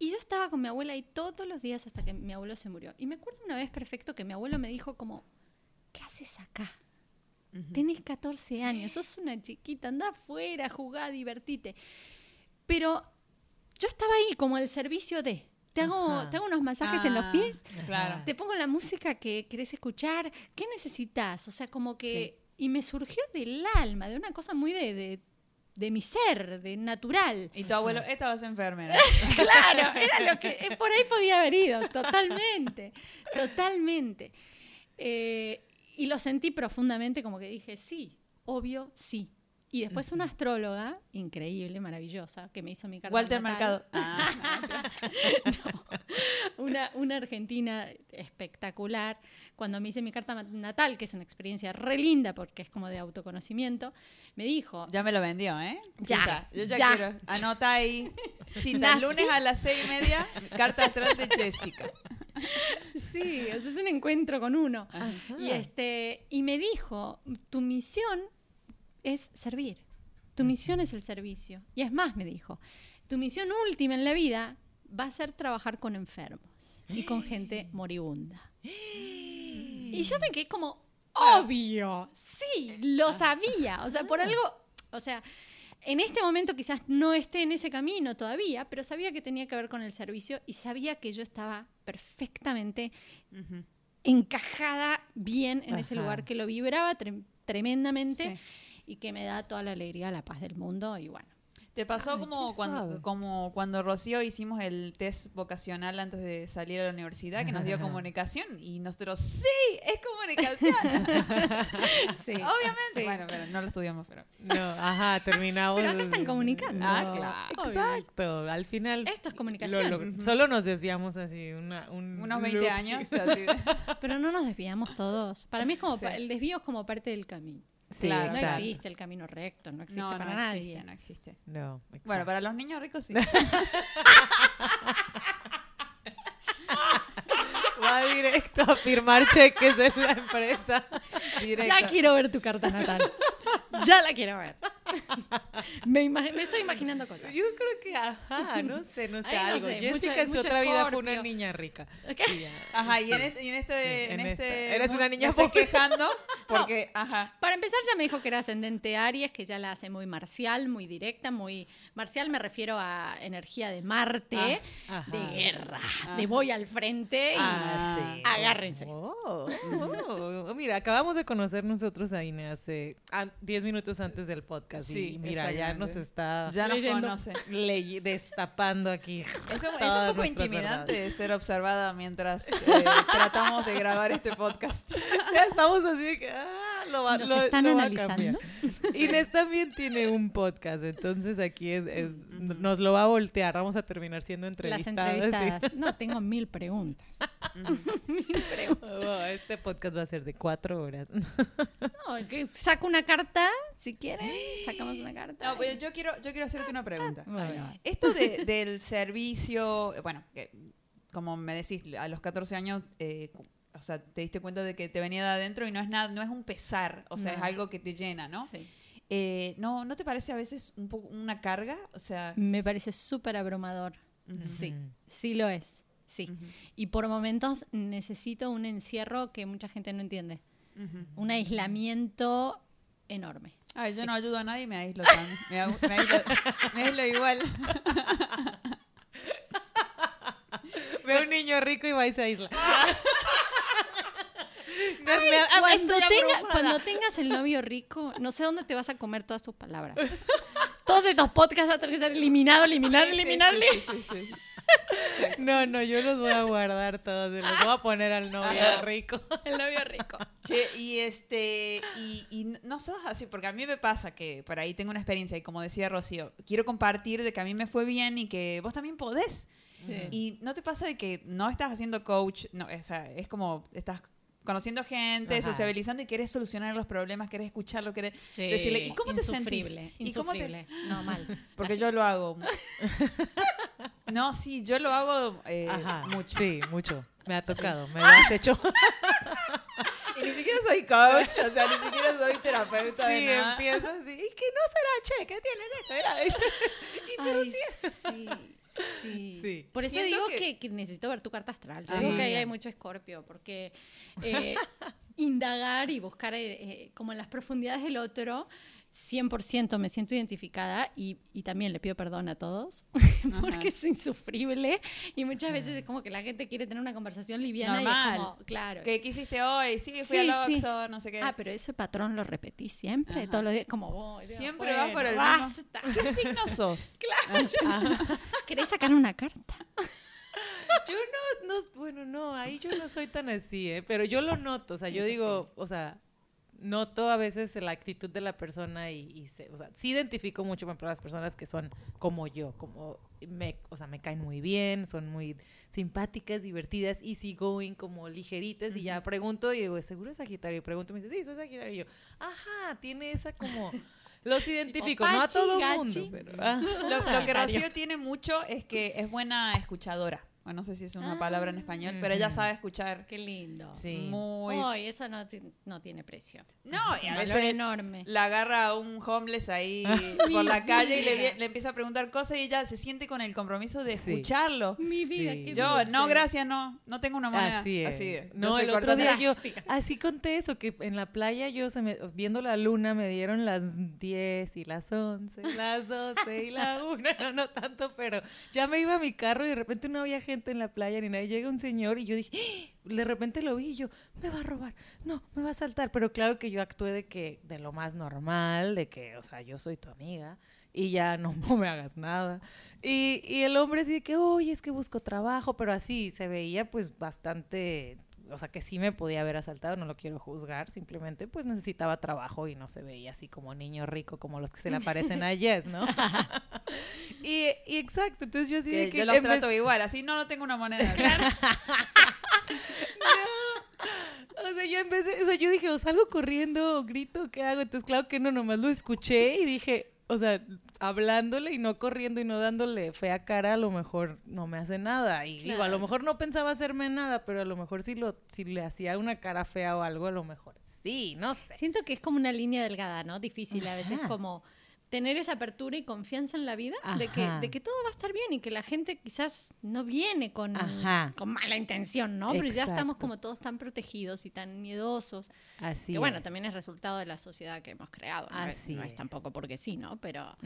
Y yo estaba con mi abuela ahí todos los días hasta que mi abuelo se murió. Y me acuerdo una vez perfecto que mi abuelo me dijo como, ¿qué haces acá? Tenés 14 años, sos una chiquita, anda afuera, jugá, divertite. Pero yo estaba ahí como al servicio de, te hago, te hago unos masajes en los Ah, pies, Claro. te pongo la música que querés escuchar, ¿qué necesitas? O sea, como que... Y me surgió del alma, de una cosa muy de, de, de mi ser, de natural. Y tu abuelo, esta vas enfermera. Claro, era lo que eh, por ahí podía haber ido, totalmente, totalmente. Eh, y lo sentí profundamente como que dije, sí, obvio, sí. Y después una astróloga increíble, maravillosa, que me hizo mi carta Walter natal. Mercado. Ah, No, una, una argentina espectacular. Cuando me hice mi carta natal, que es una experiencia re linda porque es como de autoconocimiento, me dijo, ya me lo vendió, ¿eh? Ya. Yo ya, ya. quiero. Anota ahí. Cita, lunes a las seis y media, carta atrás de Jessica. sí, eso es un encuentro con uno. Ajá. Y, este, y me dijo, tu misión es servir. Tu misión es el servicio. Y es más, me dijo, tu misión última en la vida va a ser trabajar con enfermos y con gente moribunda. Y yo me quedé como, obvio, sí, lo sabía. O sea, por algo, o sea, en este momento quizás no esté en ese camino todavía, pero sabía que tenía que ver con el servicio y sabía que yo estaba perfectamente encajada bien en ese lugar, que lo vibraba tre- tremendamente Sí. Y que me da toda la alegría, la paz del mundo y bueno. ¿Te pasó Ay, como cuando, como cuando Rocío hicimos el test vocacional antes de salir a la universidad, que nos dio comunicación? Y nosotros, sí, es comunicación. Sí. Obviamente. Sí. Bueno, pero no lo estudiamos, pero... No, ajá, terminamos. Pero acá están comunicando. Ah, claro. Exacto. Al final. Esto es lo comunicación. log- Solo nos desviamos así una, un Unos 20 loop. años. así de- Pero no nos desviamos todos. Para mí es como Sí. el desvío es como parte del camino. Sí, Claro, no existe el camino recto, no existe No, para no nadie. existe, no existe. No, Bueno, para los niños ricos sí. Va directo a firmar cheques de la empresa. Directo. Ya quiero ver tu carta natal. ya la quiero ver. Me, estoy imaginando cosas. Yo creo que, ajá, no sé, no sé, Ay, no algo. sé, Jessica mucho- en su otra vida fue una niña rica. ¿Qué? Ya. Ajá, y en este, y en este, Sí, en en este esta. Eres una niña estoy pobre. quejando porque, ajá. Para empezar, ya me dijo que era ascendente Aries, que ya la hace muy marcial, muy directa, muy. Marcial me refiero a energía de Marte, Ah, de guerra, Ajá. de voy al frente y. Ah, sí. Agárrense. Oh, oh. Mira, acabamos de conocer nosotros a Ine hace 10 minutos antes del podcast. Sí, y mira, ya nos está Ya nos Leyendo. conoce. destapando aquí. Es un, es un poco intimidante verdades. ser observada mientras eh, tratamos de grabar este podcast. Ya estamos así de que ah, lo va, ¿Nos lo- están lo va a analizando? cambiar. Inés también tiene un podcast, entonces aquí es, es- nos lo va a voltear. Vamos a terminar siendo Las entrevistadas. sí. No, tengo mil preguntas. Oh, este podcast va a ser de cuatro horas. No, que saco una carta, si quieren, sacamos una carta. No, pues yo quiero, yo quiero hacerte una pregunta. Bueno. Esto de- del servicio, bueno, que, como me decís, a los 14 años, eh, o sea, te diste cuenta de que te venía de adentro y no es nada, no es un pesar, o sea, es algo que te llena, ¿no? Sí. eh, ¿no, ¿no te parece a veces un poco una carga? O sea, Me parece súper abrumador. Sí, sí lo es. Sí. Y por momentos necesito un encierro que mucha gente no entiende. Un aislamiento enorme. Ay, yo Sí. no ayudo a nadie y me aíslo también. Me, aíslo, me aíslo igual. Ve a un niño rico y va y se aísla. No, me- me Cuando, tenga- tengas el novio rico, no sé dónde te vas a comer todas tus palabras. Todos estos podcasts van a tener que ser eliminado, eliminado, Sí, sí, eliminado. sí, sí, sí, sí. No, no, yo los voy a guardar todos los voy a poner al novio rico. El novio rico. Che, y este, y, y no sos así, porque a mí me pasa que por ahí tengo una experiencia y como decía Rocío, quiero compartir de que a mí me fue bien y que vos también podés. Sí. Y no te pasa de que no estás haciendo coach, no, o sea, es como estás conociendo gente, Ajá. sociabilizando y querés solucionar los problemas, querés escucharlo, querés Sí, decirle, ¿y cómo te sentís? insufrible, ¿Y cómo te- Insufrible, no, mal. Porque yo lo hago. no, sí, yo lo hago eh, Ajá, mucho. Sí, mucho. Me ha tocado, me lo has hecho. Y ni siquiera soy coach, o sea, ni siquiera soy terapeuta Sí, de nada. empieza así. ¿Y que no será, che? ¿Qué tienen esto? Era- Y pero Ay, sí. Sí, sí. Sí. Por eso Siento digo que- que... que necesito ver tu carta astral. Yo Sí. digo que ahí hay mucho escorpio, porque eh, indagar y buscar eh, eh, como en las profundidades del otro, 100% me siento identificada y, y también le pido perdón a todos, porque es insufrible y muchas veces es como que la gente quiere tener una conversación liviana y Normal. es como, claro. ¿Qué, qué hiciste hoy? Sí, fui Sí, al sí. No sé qué. Ah, pero ese patrón lo repetí siempre, todos los días, como, oh, Dios, Siempre bueno, vas por el basta. mismo. ¿Qué signo sos? ¿Querés sacar una carta? Yo no, no, bueno, no, ahí yo no soy tan así, ¿eh? Pero yo lo noto, o sea, yo digo, o sea, noto a veces la actitud de la persona y, y se- o sea, sí identifico mucho, por ejemplo, las personas que son como yo, como me, o sea, me caen muy bien, son muy simpáticas, divertidas, easy going, como ligeritas, y ya pregunto y digo, ¿seguro es Sagitario? Y pregunto y me dice, sí, soy Sagitario. Y yo, ajá, tiene esa como... Los identifico, no a todo gachi. mundo, pero... ah. Lo, lo que. Rocío tiene mucho es que es buena escuchadora. Bueno, no sé si es una Ah. palabra en español, pero ella sabe escuchar Qué lindo. Sí. muy... Uy, eso no, no tiene precio. No, y Un a veces enorme. la agarra a un homeless ahí por la calle y le, le empieza a preguntar cosas y ella se siente con el compromiso de Sí. escucharlo. Mi vida, Sí. qué Yo, dulce. no, gracias, no. No tengo una moneda. Así es. Así es. No, soy el otro día yo Drástica. así conté eso, que en la playa yo se me, viendo la luna me dieron las 10 y las 11, las 12 y la 1, no, no tanto, pero ya me iba a mi carro y de repente no había en la playa ni nada, llega un señor y yo dije, ¡Ah! de repente lo vi y yo, me va a robar, no, me va a saltar, pero claro que yo actué de que, de lo más normal, de que, o sea, yo soy tu amiga y ya no, me hagas nada. Y, y el hombre de que, oye, es que busco trabajo, pero así se veía pues bastante, o sea, que sí me podía haber asaltado, no lo quiero juzgar, simplemente pues necesitaba trabajo y no se veía así como niño rico como los que se le aparecen a Yes, ¿no? y, y exacto, entonces yo así Que de que yo los en vez- trato igual, así no, no tengo una moneda. O sea, yo de, o sea, yo dije, o salgo corriendo o grito, ¿qué hago? Entonces, claro que no, nomás lo escuché y dije, o sea, hablándole y no corriendo y no dándole fea cara, a lo mejor no me hace nada. Y digo, a lo mejor no pensaba hacerme nada, pero a lo mejor si, lo, si le hacía una cara fea o algo, a lo mejor sí, no sé. Siento que es como una línea delgada, ¿no? Difícil a veces como tener esa apertura y confianza en la vida de que, de que todo va a estar bien y que la gente quizás no viene con, con mala intención, ¿no? Pero ya estamos como todos tan protegidos y tan miedosos. Así que bueno, es. también es resultado de la sociedad que hemos creado. No, Así no es es. tampoco porque sí, ¿no? Pero.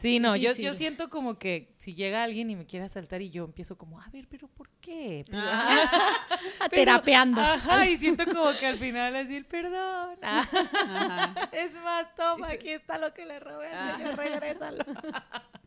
Sí, no, yo, yo siento como que si llega alguien y me quiere asaltar y yo empiezo como, a ver, pero ¿por qué? Pero- Ah. Pero- terapeando. Ajá, y siento como que al final decir, perdón. Ajá. Es más, toma, aquí está lo que le robé Ah. regrésalo.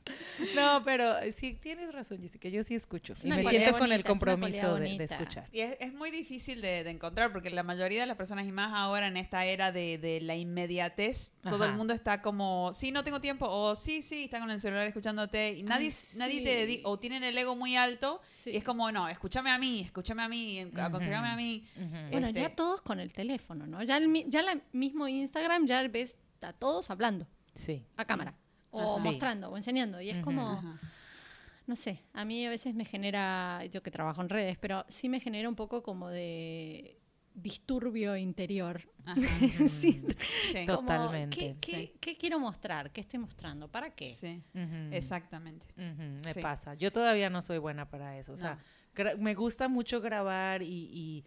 No, pero sí, tienes razón, Jessica, yo sí escucho. Es Y una me siento con el compromiso de, escuchar. Y es, es muy difícil de, de encontrar porque la mayoría de las personas, y más ahora en esta era de, de la inmediatez, todo el mundo está como, sí, no tengo tiempo, o sí, sí, está con el celular escuchándote, y nadie, Ay, nadie te dedica, o tienen el ego muy alto, Sí. y es como, no, escúchame a mí, escúchame a mí, aconsejame a mí. Ujú. Bueno, Este- ya todos con el teléfono, ¿no? Ya el, ya la mismo Instagram ya ves a todos hablando Sí. a cámara o Ah, sí. mostrando o enseñando y es como Ajá. no sé, a mí a veces me genera, yo que trabajo en redes, pero sí me genera un poco como de, disturbio interior. Ajá. Sí. Sí. Como, Totalmente, ¿qué, qué- sí. qué quiero mostrar? ¿Qué estoy mostrando? ¿Para qué? Sí, exactamente. Me Sí. pasa. Yo todavía no soy buena para eso. O sea, No. me gusta mucho grabar y, y,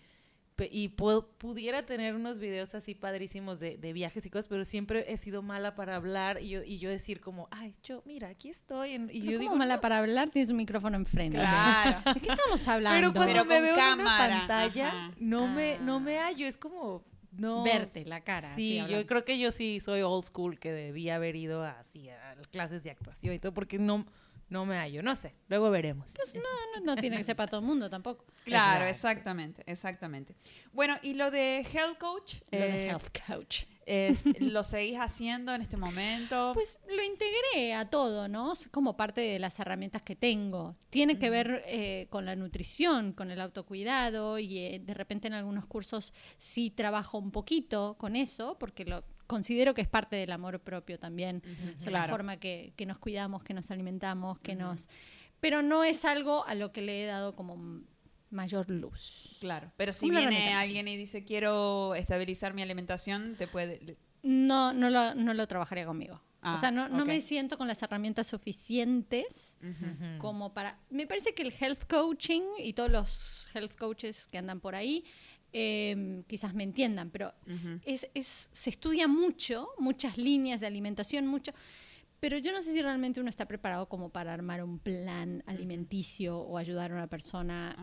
y pu- pudiera tener unos videos así padrísimos de, de viajes y cosas, pero siempre he sido mala para hablar y yo, y yo decir como, ay, yo, mira, aquí estoy. en- y Pero yo ¿cómo digo, mala "No". para hablar? Tienes un micrófono enfrente. Claro. ¿De qué estamos hablando? Pero cuando Pero me veo en una pantalla, ajá. no, me, Ah. no me hallo. Es como, no. Verte la cara. Sí, yo creo que yo sí soy old school, que debía haber ido así a clases de actuación y todo, porque no, no me hallo. No sé, luego veremos. Pues no, no, no tiene que ser para todo el mundo tampoco. Claro, exactamente, exactamente. Bueno, y lo de Health Coach, Lo de eh, health coach. es- ¿lo seguís haciendo en este momento? Pues lo integré a todo, ¿no? Es como parte de las herramientas que tengo. Tiene que ver eh, con la nutrición, con el autocuidado y eh, de repente en algunos cursos sí trabajo un poquito con eso porque lo considero que es parte del amor propio también. O sea, la forma que, que nos cuidamos, que nos alimentamos, que nos... Pero no es algo a lo que le he dado como mayor luz. Claro, pero si ¿Cómo lo viene alguien y dice quiero estabilizar mi alimentación, te puede... No, no lo, no lo trabajaría conmigo. Ah, o sea, no, no me siento con las herramientas suficientes como para... Me parece que el health coaching y todos los health coaches que andan por ahí eh, quizás me entiendan, pero es- es, es- se estudia mucho, muchas líneas de alimentación, mucho... Pero yo no sé si realmente uno está preparado como para armar un plan alimenticio o ayudar a una persona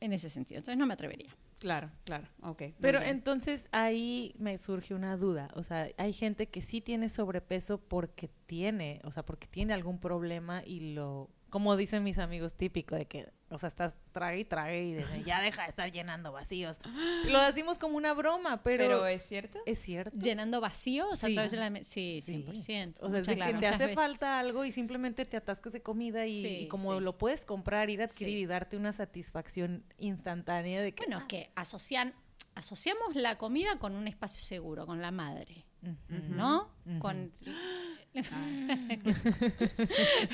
en ese sentido. Entonces no me atrevería. Claro, claro, ok. Pero entonces ahí me surge una duda. O sea, hay gente que sí tiene sobrepeso porque tiene, o sea, porque tiene algún problema y lo, como dicen mis amigos, típico de que, o sea, estás trague y trague y dicen, ya deja de estar llenando vacíos. Lo decimos como una broma, pero, ¿Pero es cierto? es cierto. Llenando vacíos Sí. a través de la... Sí, Sí. 100%. O sea, es de claro, que te hace veces. falta algo y simplemente te atascas de comida y, Sí, y como sí. lo puedes comprar, ir a adquirir Sí. y darte una satisfacción instantánea de que... Bueno, es que asocian, asociamos la comida con un espacio seguro, con la madre. ¿no? Ujú. Con...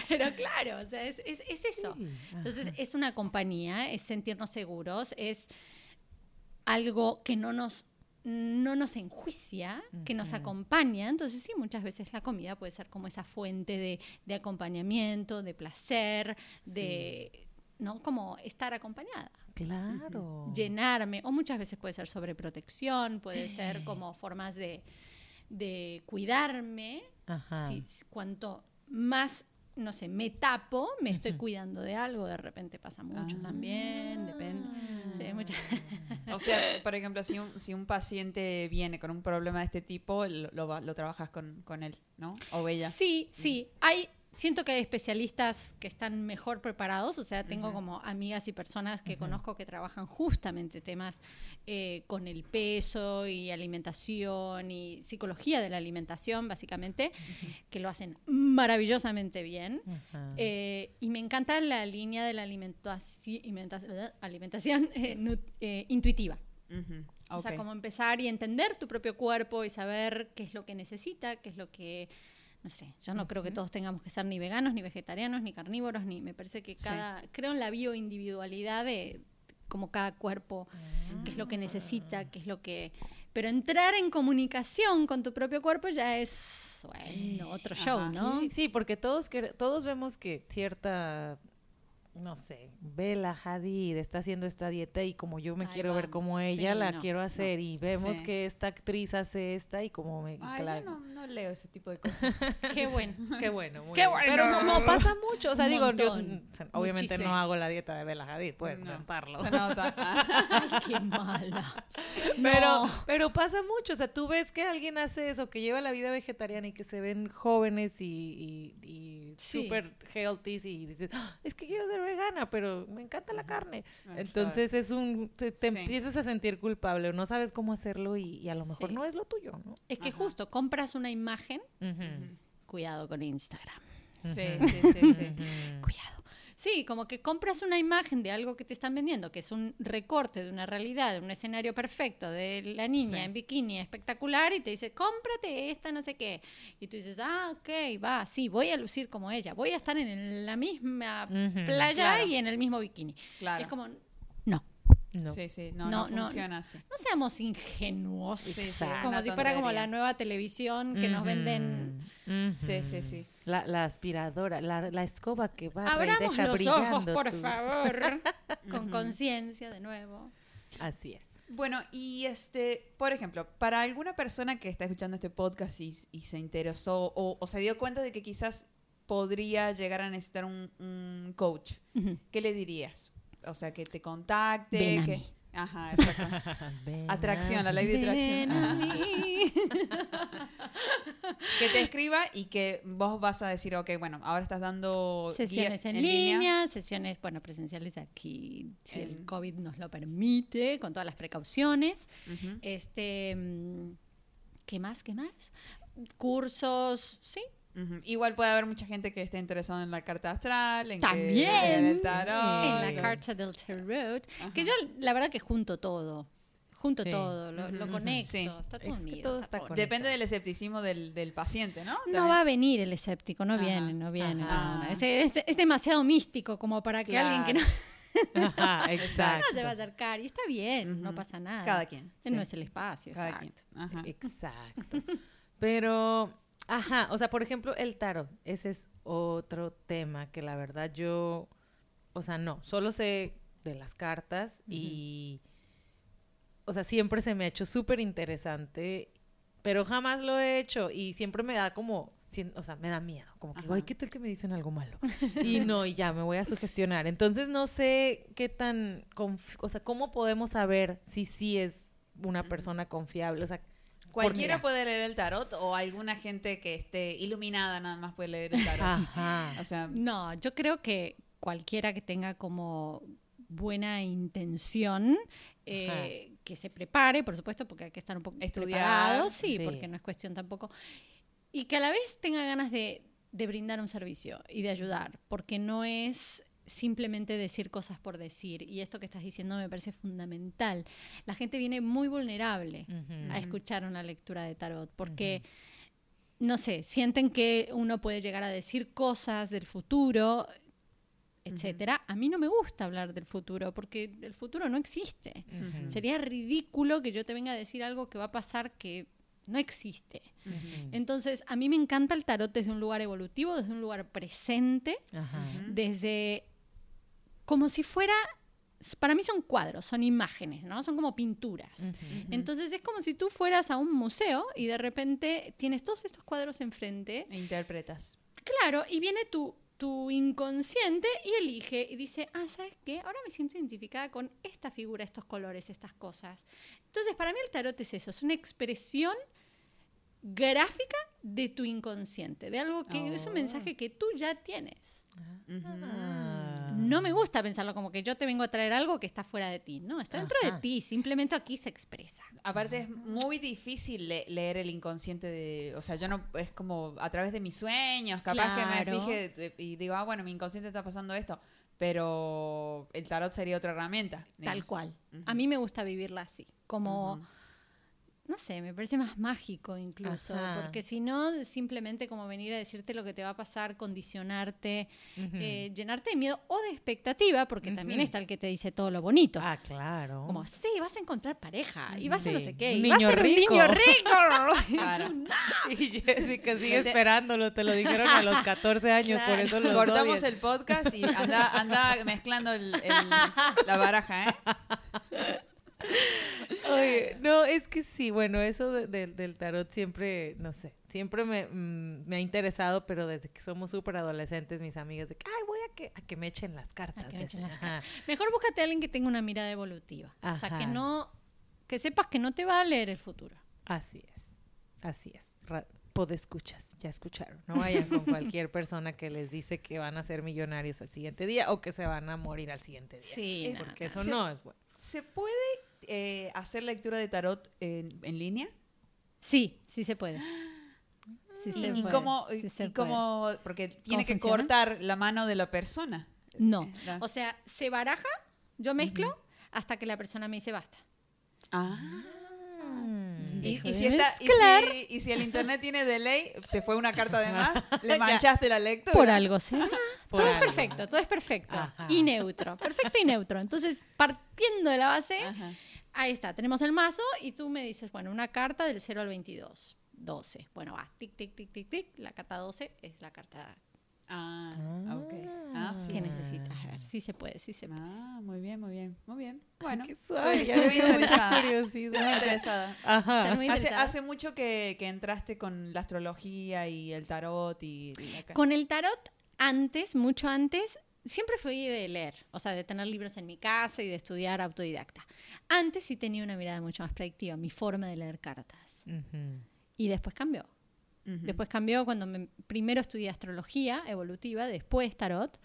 Pero claro, o sea, es, es- es eso. Sí, Entonces, es una compañía, es sentirnos seguros, es algo que no nos no nos enjuicia, que nos acompaña. Entonces, sí, muchas veces la comida puede ser como esa fuente de, de acompañamiento, de placer, de, ¿no? Como estar acompañada Claro. llenarme, o muchas veces puede ser sobreprotección, puede ser como formas de, de cuidarme. Ajá. Si- si- cuanto más, no sé, me tapo, me estoy cuidando de algo, de repente pasa mucho Ah. también, depende. Sí, muchas- O sea, por ejemplo, si un, si un paciente viene con un problema de este tipo, lo, lo, va- lo trabajas con, con él, ¿no? O ella. Sí, sí. Hay, siento que hay especialistas que están mejor preparados. O sea, tengo Ujú. como amigas y personas que Ujú. conozco que trabajan justamente temas eh, con el peso y alimentación y psicología de la alimentación, básicamente, que lo hacen maravillosamente bien. Eh, y me encanta la línea de la alimentaci- alimenta- alimentación eh, eh, intuitiva. Ujú, O sea, como empezar y entender tu propio cuerpo y saber qué es lo que necesita, qué es lo que... No sé, yo no creo que todos tengamos que ser ni veganos, ni vegetarianos, ni carnívoros, ni... Me parece que Sí. cada... Creo en la bioindividualidad de como cada cuerpo, qué es lo que necesita, qué es lo que... Pero entrar en comunicación con tu propio cuerpo ya es, bueno, otro show, Ajá. ¿no? Sí, porque todos, todos vemos que cierta, no sé, Bella Hadid está haciendo esta dieta y como yo me quiero ver como Sí, ella, la no, quiero no. hacer y vemos Sí. que esta actriz hace esta y como me... Ay, claro. yo no, no leo ese tipo de cosas. Qué bueno. Qué bueno, muy Qué bueno. Pero como pasa mucho, o sea, Un digo, yo montón. obviamente Muchísimo. no hago la dieta de Bella Hadid, puedes No, intentarlo. Se nota. Ay, qué mala. Pero, No. pero pasa mucho, o sea, tú ves que alguien hace eso, que lleva la vida vegetariana y que se ven jóvenes y, y, y Sí. súper healthy y dices, "Ah, es que quiero ser vegana, pero me encanta la carne. Entonces es un, te, te Sí. empiezas a sentir culpable o no sabes cómo hacerlo y, y a lo mejor Sí. no es lo tuyo, ¿no? Es que Ajá. justo compras una imagen, cuidado con Instagram. Sí, sí, sí. Cuidado. Sí, como que compras una imagen de algo que te están vendiendo, que es un recorte de una realidad, de un escenario perfecto de la niña Sí. en bikini espectacular y te dice, cómprate esta, no sé qué. Y tú dices, ah, ok, va, sí, voy a lucir como ella, voy a estar en la misma playa Claro. y en el mismo bikini. Claro. Es como, no. No. Sí, sí, no, no, No, no. funciona así. No seamos ingenuos. Sí, sí, Exacto. Como si fuera como la nueva televisión que nos venden. Sí, sí, sí. La, la aspiradora, la, la escoba que va y Abramos deja los brillando ojos, por tu- favor. Con conciencia, de nuevo. Así es. Bueno, y este, por ejemplo, para alguna persona que está escuchando este podcast y, y se interesó o, o se dio cuenta de que quizás podría llegar a necesitar un, un coach. ¿qué le dirías? O sea, que te contacte, Ven a que... mí. Ajá, exacto. Atracción, la ley de atracción. que te escriba y que vos vas a decir, ok, bueno, ahora estás dando Sesiones en, línea, sesiones, bueno, presenciales aquí, si el COVID nos lo permite, con todas las precauciones. Este, mm, ¿qué más? ¿Qué más? Cursos, sí. Igual puede haber mucha gente que esté interesada en la carta astral, en, que- También. en el tarot. en la carta del tarot, Ajá. que yo la verdad que junto todo, junto Sí. todo, lo, conecto, Sí. está todo Es unido. todo está está todo conectado. Depende del escepticismo del, del paciente, ¿no? No va a venir el escéptico, no Ajá, viene, no viene. no, no. Es, es- es demasiado místico como para que alguien que no, Ajá, no exacto. se va a acercar. Y está bien, no pasa nada. Cada quien. No es el espacio, Cada exacto. quien. Ajá. Exacto. Pero, ajá, o sea, por ejemplo, el tarot, ese es otro tema que la verdad yo, o sea, no, solo sé de las cartas y, o sea, siempre se me ha hecho súper interesante, pero jamás lo he hecho y siempre me da como, o sea, me da miedo, como que, Ajá. ay, ¿qué tal que me dicen algo malo? Y no, y ya, me voy a sugestionar. Entonces, no sé qué tan, o sea, ¿cómo podemos saber si sí es una persona confiable? O sea, Cualquiera mira. puede leer el tarot o alguna gente que esté iluminada nada más puede leer el tarot. Ajá. O sea, No, yo creo que cualquiera que tenga como buena intención, eh, que se prepare, por supuesto, porque hay que estar un poco Estudiar. preparado, sí, Sí. porque no es cuestión tampoco. Y que a la vez tenga ganas de, de brindar un servicio y de ayudar, porque no es simplemente decir cosas por decir. Y esto que estás diciendo me parece fundamental. La gente viene muy vulnerable a escuchar una lectura de tarot, porque, no sé, sienten que uno puede llegar a decir cosas del futuro, etcétera. A mí no me gusta hablar del futuro, porque el futuro no existe. Sería ridículo que yo te venga a decir algo que va a pasar que no existe. Entonces, a mí me encanta el tarot desde un lugar evolutivo, desde un lugar presente, desde como si fuera, para mí son cuadros, son imágenes, ¿no? Son como pinturas. Ujú. Entonces es como si tú fueras a un museo y de repente tienes todos estos cuadros enfrente. e interpretas. Claro, y viene tu, tu inconsciente y elige y dice, ah, ¿sabes qué? Ahora me siento identificada con esta figura, estos colores, estas cosas. Entonces, para mí el tarot es eso, es una expresión gráfica de tu inconsciente, de algo que es un Oh. mensaje que tú ya tienes. Ah. No me gusta pensarlo como que yo te vengo a traer algo que está fuera de ti, no, está dentro Ajá. de ti, simplemente aquí se expresa. Aparte es muy difícil le- leer el inconsciente de, o sea, yo no es como a través de mis sueños, capaz que me fije y digo, ah, bueno, mi inconsciente está pasando esto, pero el tarot sería otra herramienta. Tal cual. A mí me gusta vivirla así, como. No sé, me parece más mágico incluso, Ajá. porque si no, simplemente como venir a decirte lo que te va a pasar, condicionarte, Ujú. eh, llenarte de miedo o de expectativa, porque también está el que te dice todo lo bonito. Ah, claro. Como, sí, vas a encontrar pareja y vas a no sé qué, y vas a ser un rico. niño rico. Y tú, no. Y Jessica sigue esperándolo, te lo dijeron a los 14 años, por eso los Cortamos el podcast y anda, anda mezclando el- el- la baraja, ¿eh? Oye, no, es que sí, bueno, eso de- de- del tarot siempre, no sé, siempre me, mm, me ha interesado, pero desde que somos súper adolescentes, mis amigas, de que, ay, voy a que, a que me echen las cartas. A que me echen las Ajá. Mejor búscate a alguien que tenga una mirada evolutiva. O sea, que no, que sepas que no te va a leer el futuro. Así es, así es. Ra- Podescuchas, ya escucharon. No vayan con cualquier persona que les dice que van a ser millonarios al siguiente día o que se van a morir al siguiente día. Sí, Porque eso no es bueno. ¿Se puede eh, hacer lectura de tarot en, en línea? Sí, sí se puede. Sí ¿Y, se y puede, cómo, sí y se cómo, porque tiene que funciona? cortar la mano de la persona? No. Eh, O sea, se baraja, yo mezclo hasta que la persona me dice basta. Ah. Mm. Y, y si está- y si- y si el internet tiene delay, se fue una carta de más, le manchaste la lectura. Por algo será. por todo es perfecto, todo es perfecto. Ajá. Y neutro. Perfecto y neutro. Entonces, partiendo de la base, Ajá. Ahí está, tenemos el mazo y tú me dices, bueno, una carta del 0 al 22. 12. Bueno, va, tic, tic, tic, tic, tic. La carta 12 es la carta Ah, ok. Ah, sí, sí. necesitas. A ver, sí se puede, sí se puede. Ah, muy bien, muy bien, muy bien. Bueno, Qué suave, ya muy interesada. curiosidad. Muy interesada. Ajá. ¿Estás muy Hace, interesada? hace mucho que, que entraste con la astrología y el tarot y... y la ca- Con el tarot, antes, mucho antes, siempre fui de leer, o sea, de tener libros en mi casa y de estudiar autodidacta. Antes sí tenía una mirada mucho más predictiva, mi forma de leer cartas. Y después cambió. Después cambió cuando me- primero estudié astrología evolutiva, después tarot.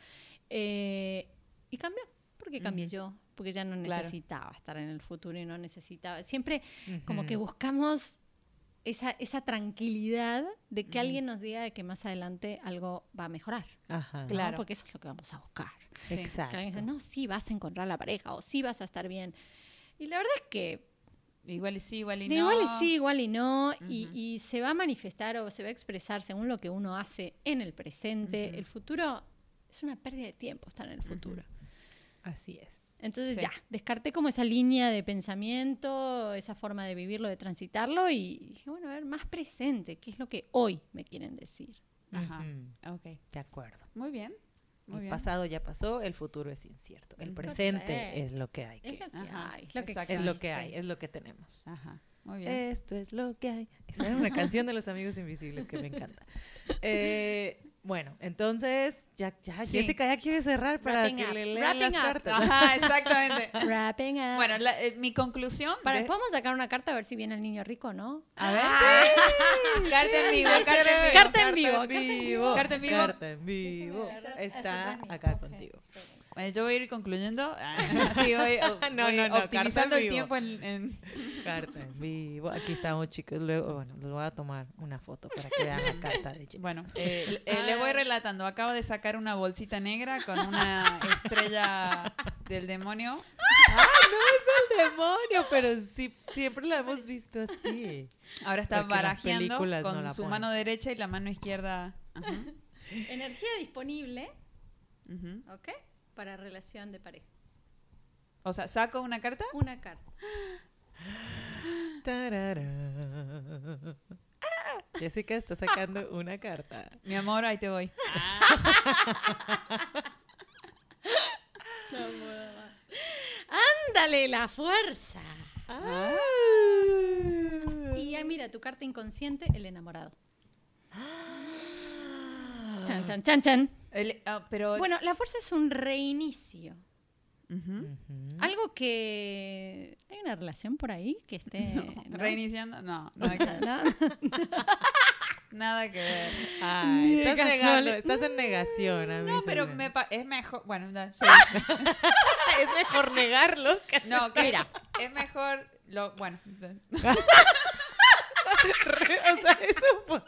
eh, y cambió. ¿Por qué cambié yo? Porque ya no Claro. necesitaba estar en el futuro y no necesitaba. Siempre como que buscamos esa, esa tranquilidad de que alguien nos diga de que más adelante algo va a mejorar. Ajá. ¿no? Claro. Porque eso es lo que vamos a buscar. Sí. Que Exacto. alguien dice, no, sí vas a encontrar la pareja o sí vas a estar bien. Y la verdad es que Igual y sí, igual y no. Igual y sí, igual y no, y, se va a manifestar o se va a expresar según lo que uno hace en el presente. El futuro es una pérdida de tiempo estar en el futuro. Así es. Entonces Sí. ya, descarté como esa línea de pensamiento, esa forma de vivirlo, de transitarlo y dije, bueno, a ver, más presente, ¿qué es lo que hoy me quieren decir? Ajá. Ok. De acuerdo. Muy bien. Muy el bien. pasado ya pasó, el futuro es incierto. El presente es lo que hay. Es que- lo que Ajá, hay, es lo que exacto. es lo que hay, es lo que tenemos. Ajá. Muy bien. Esto es lo que hay. Esa era una canción de los amigos invisibles que me encanta. Eh, bueno, entonces, ya, ya Sí. Jessica ya quiere cerrar para Wrapping que up, le lean wrapping las up. cartas. Ajá, exactamente. Wrapping up. bueno, la- eh, mi conclusión... Para, de- ¿Podemos sacar una carta a ver si viene el niño rico, no? A ver. Carta en vivo, carta en vivo. Carta en vivo, Carta en vivo. Carta en vivo. Carta en vivo. Está acá contigo. Yo voy a ir concluyendo. Ah, Así voy, No, voy no, no, optimizando el vivo. tiempo en, en- Carta en vivo. Aquí estamos, chicos. Luego, bueno, les voy a tomar una foto para que vean la carta de Jessica. Bueno, eh, eh, le voy relatando. Acabo de sacar una bolsita negra con una estrella del demonio. el demonio, pero sí, siempre la hemos visto así. Ahora está Porque barajeando con no su ponen. mano derecha y la mano izquierda. Ajá, Energía disponible, ujú. ¿ok? Para relación de pareja. O sea, saco una carta. Una carta. Tarara. Jessica está sacando una carta. Mi amor, ahí te voy. ¡Ándale, la fuerza! Ah. Y ah, mira, tu carta inconsciente, el enamorado. Chan, chan, chan, chan. El- ah, pero. Bueno, la fuerza es un reinicio. Algo que... ¿Hay una relación por ahí que esté... ¿no? Reiniciando. No, nada que ver. ¿No? Nada que ver. Ay, estás negando, estás en negación. A mí No, pero me es mejor. Bueno, sí. es mejor negarlo. que No, que Mira. es mejor. Lo, bueno, o sea, eso fue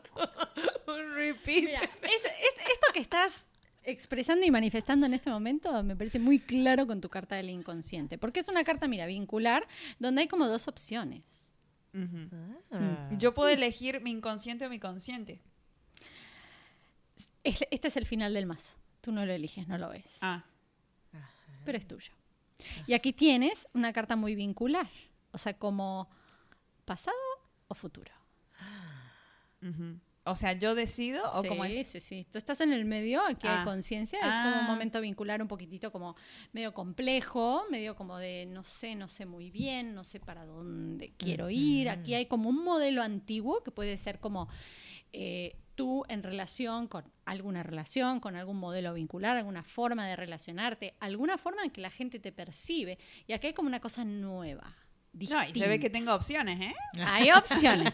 un repeat. Mira, es- es- esto que estás expresando y manifestando en este momento me parece muy claro con tu carta del inconsciente, porque es una carta, mira, vincular, donde hay como dos opciones. Ujú. Ah. Yo puedo elegir mi inconsciente o mi consciente. Es- Este es el final del mazo. Tú no lo eliges, no lo ves, Ah, pero es tuyo. Y aquí tienes una carta muy vincular, o sea, como pasado o futuro. O sea, yo decido o sí, como es. sí, sí. Tú estás en el medio, aquí Ah. hay conciencia, es como Ah. un momento vincular un poquitito como medio complejo, medio como de no sé, no sé muy bien, no sé para dónde quiero ir. Aquí hay como un modelo antiguo que puede ser como eh, tú en relación con alguna relación, con algún modelo vincular, alguna forma de relacionarte, alguna forma en que la gente te percibe. Y aquí hay como una cosa nueva. No, y se ve que tengo opciones, ¿eh? Hay opciones,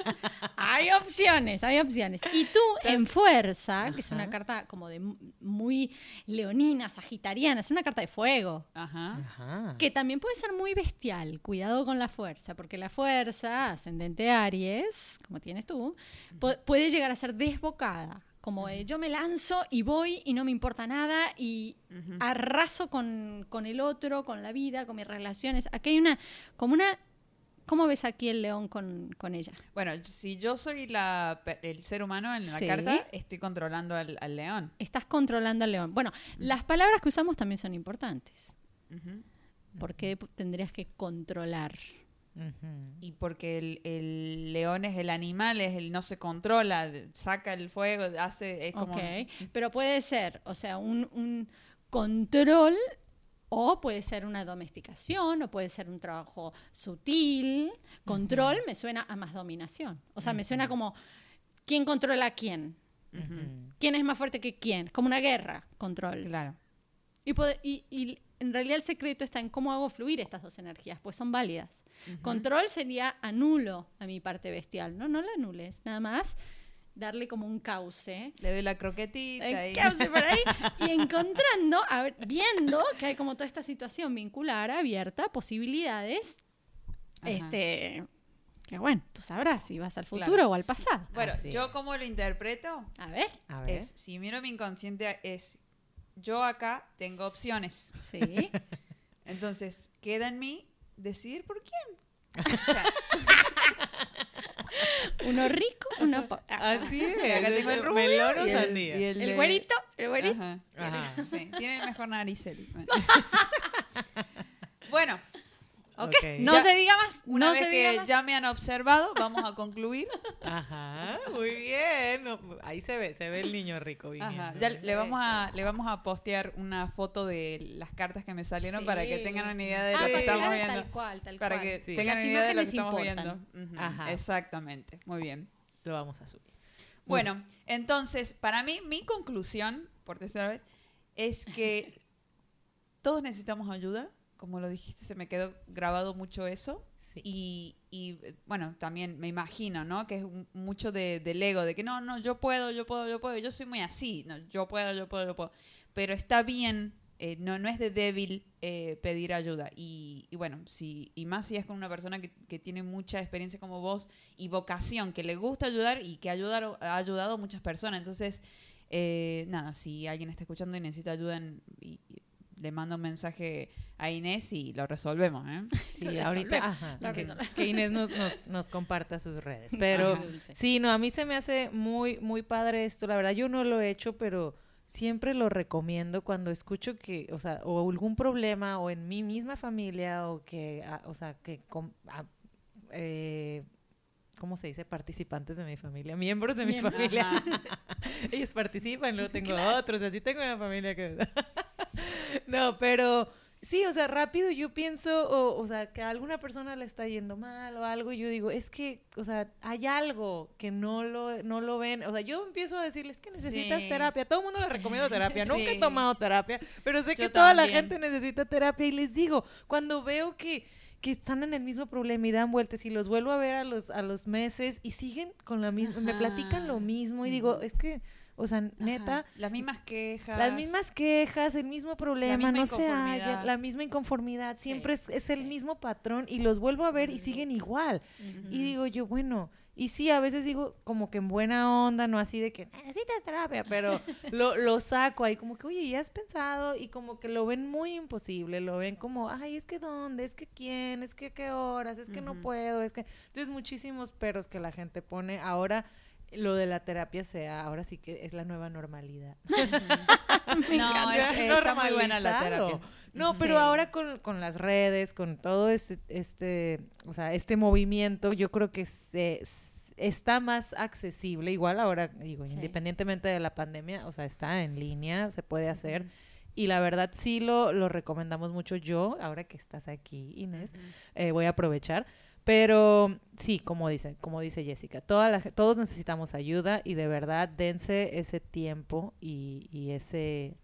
hay opciones, hay opciones. Y tú en fuerza, que es una carta como de mu- muy leonina, sagitariana, es una carta de fuego, Ajá. Ajá. que también puede ser muy bestial. Cuidado con la fuerza, porque la fuerza, ascendente Aries, como tienes tú, pu- puede llegar a ser desbocada. Como de, yo me lanzo y voy y no me importa nada y Ujú. arraso con, con el otro, con la vida, con mis relaciones. Aquí hay una, como una ¿Cómo ves aquí el león con, con ella? Bueno, si yo soy la, el ser humano en la Sí. carta, estoy controlando al, al león. Estás controlando al león. Bueno, las palabras que usamos también son importantes. Ujú. ¿Por qué tendrías que controlar? Y porque el, el león es el animal, es el no se controla, saca el fuego, hace... Es como, Ok, pero puede ser, o sea, un, un control o puede ser una domesticación o puede ser un trabajo sutil. Control me suena a más dominación. O sea, me suena como quién controla a quién. ¿Quién es más fuerte que quién? Como una guerra, control. Claro. Y- y en realidad el secreto está en cómo hago fluir estas dos energías, pues son válidas. Control sería anulo a mi parte bestial. No, no la anules, nada más darle como un cauce. Le doy la croquetita El y... cauce por ahí y encontrando, a ver, viendo que hay como toda esta situación vincular, abierta, posibilidades, Ajá. este, que bueno, tú sabrás si vas al futuro Claro. o al pasado. Bueno, Así yo como lo interpreto A ver, A ver. es, si miro mi inconsciente, es yo acá tengo opciones. sí. Entonces, queda en mí decidir por quién. O sea, Uno rico, uno pobre. Así es. y acá tengo el rubio melón o y el, sandía. y El de- güerito, el güerito. Ajá. Ajá. Sí, tiene mejor nariz él. Bueno, Ok, no Ya- se diga más. una no vez se diga que más. ya me han observado, vamos a concluir. Ajá, muy bien. No, ahí se ve, se ve el niño rico viniendo. Ajá, Ya le vamos a le vamos a postear una foto de las cartas que me salieron Sí. para que tengan una idea de Ah, lo que para estamos viendo. Tal cual, tal Para cual. que Sí. tengan Las una idea de lo que estamos viendo. Ajá. Exactamente. Muy bien. Lo vamos a subir. Bueno, entonces, para mí, mi conclusión, por tercera vez, es que todos necesitamos ayuda. Como lo dijiste, se me quedó grabado mucho eso. Sí. Y, y, bueno, también me imagino, ¿no? Que es un- mucho de, del ego, de que no, no, yo puedo, yo puedo, yo puedo. Yo soy muy así, no, yo puedo, yo puedo, yo puedo. Pero está bien, eh, no, no es de débil eh, pedir ayuda. Y, y bueno, si, y más si es con una persona que, que tiene mucha experiencia como vos y vocación, que le gusta ayudar y que ha ayudado, ha ayudado a muchas personas. Entonces, eh, nada, si alguien está escuchando y necesita ayuda, en- y le mando un mensaje a Inés y lo resolvemos, ¿eh? Sí, Lo ahorita resolvemos, ajá, lo que, Inés nos, nos, nos comparta sus redes. Pero Ajá. sí, no, a mí se me hace muy, muy padre esto. La verdad, yo no lo he hecho, pero siempre lo recomiendo cuando escucho que, o sea, o algún problema o en mi misma familia o que, o sea, que, com- eh, ¿cómo se dice? Participantes de mi familia, miembros de mi familia. Ellos participan, luego tengo otros, así tengo una familia que... no, pero sí, o sea, rápido yo pienso, o, o sea, que a alguna persona le está yendo mal o algo, y yo digo, es que, o sea, hay algo que no lo, no lo ven, o sea, yo empiezo a decirles que necesitas Sí. terapia, todo el mundo le recomiendo terapia, nunca he tomado terapia, pero sé que toda la gente necesita terapia y les digo, cuando veo que que están en el mismo problema y dan vueltas y los vuelvo a ver a los a los meses y siguen con la misma, me platican lo mismo y digo, es que, o sea, neta, Ajá. Las mismas quejas. las mismas quejas, el mismo problema, no se halla, la misma inconformidad, siempre es, es el sí. mismo patrón y los vuelvo a ver y siguen igual. Y digo yo, bueno, y sí, a veces digo como que en buena onda, no así de que necesitas terapia, pero lo, lo saco ahí como que, oye, ¿ya has pensado? Y como que lo ven muy imposible, lo ven como, ay, es que dónde, es que quién, es que qué horas, es que no puedo, es que... Entonces muchísimos peros que la gente pone. Ahora lo de la terapia sea, ahora sí que es la nueva normalidad. No, es- está muy buena la terapia. No, pero Sí. ahora con, con las redes, con todo este, este, o sea, este movimiento, yo creo que se, está más accesible. Igual ahora, digo, Sí. independientemente de la pandemia, o sea, está en línea, se puede hacer. Y la verdad sí lo, lo recomendamos mucho yo, ahora que estás aquí, Inés, eh, voy a aprovechar. Pero sí, como dice, como dice Jessica, toda la todos necesitamos ayuda y de verdad dense ese tiempo y, y ese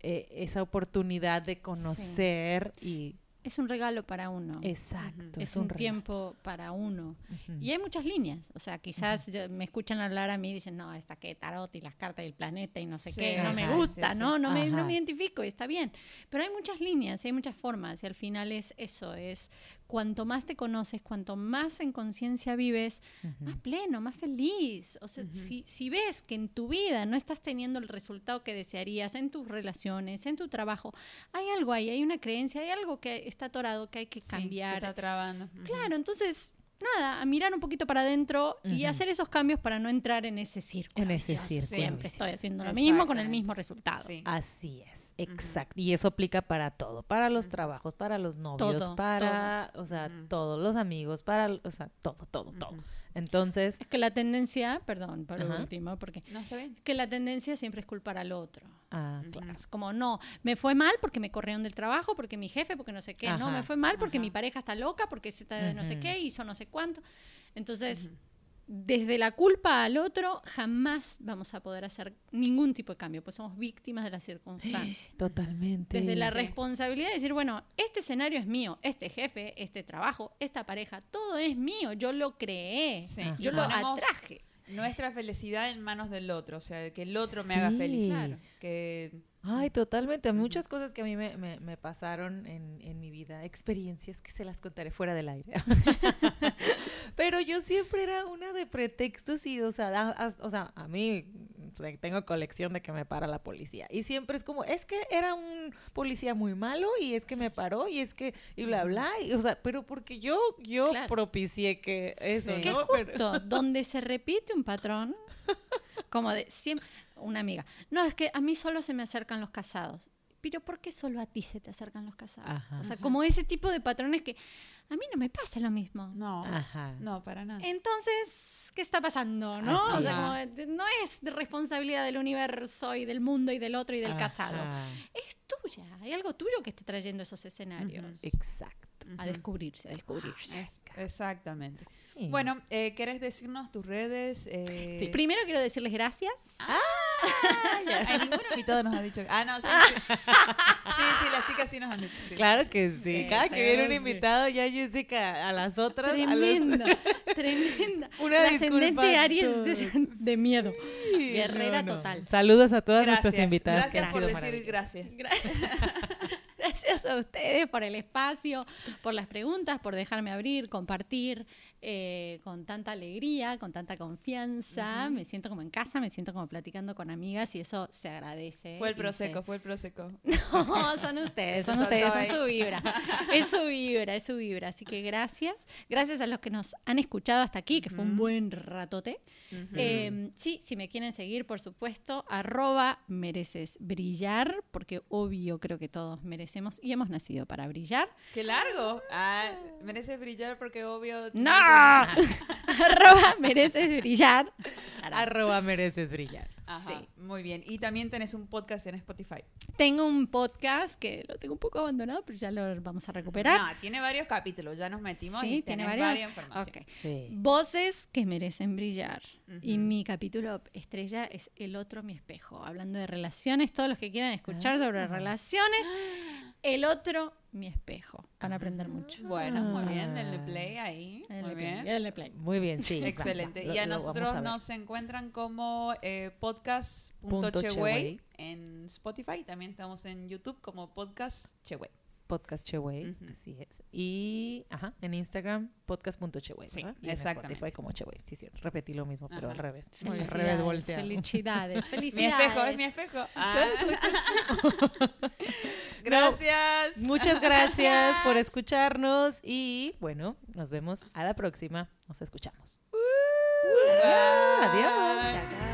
eh, esa oportunidad de conocer y Es un regalo para uno. exacto, es un, regalo. tiempo para uno. Y hay muchas líneas. O sea, quizás yo- me escuchan hablar a mí y dicen, no, esta que tarot y las cartas y el planeta y no sé Sí, qué, no me gusta, sí. ¿no? No me, no me identifico y está bien. Pero hay muchas líneas y hay muchas formas y al final es eso, es cuanto más te conoces, cuanto más en conciencia vives, más pleno, más feliz. O sea, si, si ves que en tu vida no estás teniendo el resultado que desearías en tus relaciones, en tu trabajo, hay algo ahí, hay una creencia, hay algo que está atorado que hay que Sí, cambiar. está trabando. Claro, entonces, nada, a mirar un poquito para adentro y hacer esos cambios para no entrar en ese círculo. En ese círculo Siempre estoy haciendo lo mismo con el mismo resultado. Sí. Así es, exacto. Y eso aplica para todo, para los trabajos, para los novios, Todo, para, o sea, todos los amigos, para, o sea, todo, todo, todo. Entonces, Es que la tendencia, perdón, por último, porque ¿No está bien? es que la tendencia siempre es culpar al otro. ah, claro. Como no, me fue mal porque me corrieron del trabajo, porque mi jefe, porque no sé qué. No, me fue mal porque ajá. mi pareja está loca, porque se está de no sé qué, hizo no sé cuánto. Entonces, desde la culpa al otro, jamás vamos a poder hacer ningún tipo de cambio, pues somos víctimas de las circunstancias. Totalmente. Desde la responsabilidad de decir, bueno, este escenario es mío, este jefe, este trabajo, esta pareja, todo es mío, yo lo creé, Sí. Yo lo atraje. Nuestra felicidad en manos del otro, o sea, que el otro me haga feliz. Sí. Claro. Que Ay, totalmente. Muchas cosas que a mí me, me- me pasaron en, en mi vida, experiencias que se las contaré fuera del aire. Pero yo siempre era una de pretextos y, o sea, o sea, a mí sea, tengo colección de que me para la policía. Y siempre es como, es que era un policía muy malo y es que me paró y es que, y bla, bla. y, o sea, pero porque yo, yo Claro. propicié que eso, Sí. Que ¿no? Pero- justo donde se repite un patrón, como de siempre, una amiga, no, es que a mí solo se me acercan los casados. Pero ¿por qué solo a ti se te acercan los casados? Ajá. O sea, como ese tipo de patrones que a mí no me pasa lo mismo. no, Ajá. no, para nada. Entonces, ¿qué está pasando? ¿no? O sea, es. como de- no es responsabilidad del universo y del mundo y del otro y del casado. Es tuya. Hay algo tuyo que esté trayendo esos escenarios. Exacto. A descubrirse, a descubrirse. Es- exactamente. Sí. Bueno, eh, ¿querés decirnos tus redes? Eh, Sí, primero quiero decirles gracias. Ay, ningún invitado nos ha dicho. Ah, no, sí. Sí, sí, sí, las chicas sí nos han dicho. sí. Claro que sí. Sí, Cada sí, que viene un sí. invitado, ya Jessica a las otras. Tremenda, tremenda. Una La ascendente Aries de, de miedo. Sí, Guerrera no, no. total. Saludos a todas Gracias, nuestras invitadas. gracias por decir maravillosas. gracias. Gracias a ustedes por el espacio, por las preguntas, por dejarme abrir, compartir eh, con tanta alegría, con tanta confianza. Me siento como en casa, me siento como platicando con amigas y eso se agradece. Fue el se- proseco, fue el proseco. No, son ustedes, son Te ustedes, son faltaba su vibra. Es su vibra, es su vibra. Así que gracias. Gracias a los que nos han escuchado hasta aquí, que fue un buen ratote. Eh, sí, si me quieren seguir, por supuesto, arroba mereces brillar, porque obvio creo que todos merecemos y hemos nacido para brillar. ¡Qué largo! Ah, mereces brillar porque obvio. ¡No! arroba mereces brillar. Arroba mereces brillar. Ajá, Sí. Muy bien. Y también tenés un podcast en Spotify. Tengo un podcast que lo tengo un poco abandonado, pero ya lo vamos a recuperar. No, tiene varios capítulos, ya nos metimos Sí, y tiene varias información. Ok. Sí. Voces que merecen brillar. Y mi capítulo estrella es El otro mi espejo. Hablando de relaciones, todos los que quieran escuchar sobre relaciones, El otro mi espejo. Van a aprender mucho. Bueno, muy bien, denle Ah. play ahí. Denle muy play, bien. denle play. Muy bien, sí. Excelente. y a lo nosotros ver. nos encuentran como eh, podcast.cheway Cheway. en Spotify. También estamos en YouTube como podcast Cheway. Podcast Cheway, Ujú. así es. Y, ajá, en Instagram, podcast.cheway, Sí, ¿verdad? Y en exactamente. Spotify como Cheway. Sí, sí, repetí lo mismo, pero Ajá. al revés. Al revés volteado. Felicidades, Mi felicidades. espejo, es mi espejo. Ah. Gracias. Muchas gracias por escucharnos y, bueno, nos vemos a la próxima. Nos escuchamos. Bye. Adiós.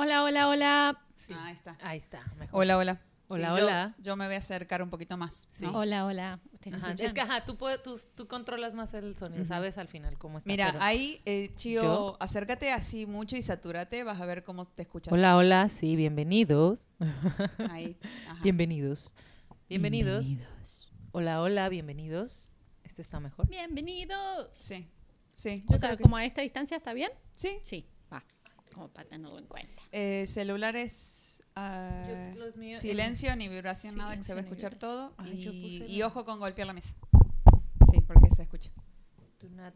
Hola, hola, hola. Sí. Ah, ahí está. Ahí está, mejor. Hola, hola. Hola, hola. Yo, me voy a acercar un poquito más. Sí. ¿no? Hola, hola. Es que, ajá, tú, puedes, tú, tú controlas más el sonido, sabes al final cómo está. Mira, pero- ahí, eh, Chío, ¿Yo? acércate así mucho y satúrate, vas a ver cómo te escuchas. Hola, hola, sí, bienvenidos. Ahí. ajá. Bienvenidos. Bienvenidos. Hola, hola, bienvenidos. Este está mejor. Bienvenidos. Sí. Sí. O sea, que- como a esta distancia está bien? Sí. Sí. Como para tenerlo en cuenta. Eh, celulares. ah, Yo- los míos- silencio, ni vibración, nada, que se va a escuchar todo. Ay, y, ojo con golpear la mesa. Sí, porque se escucha. Do not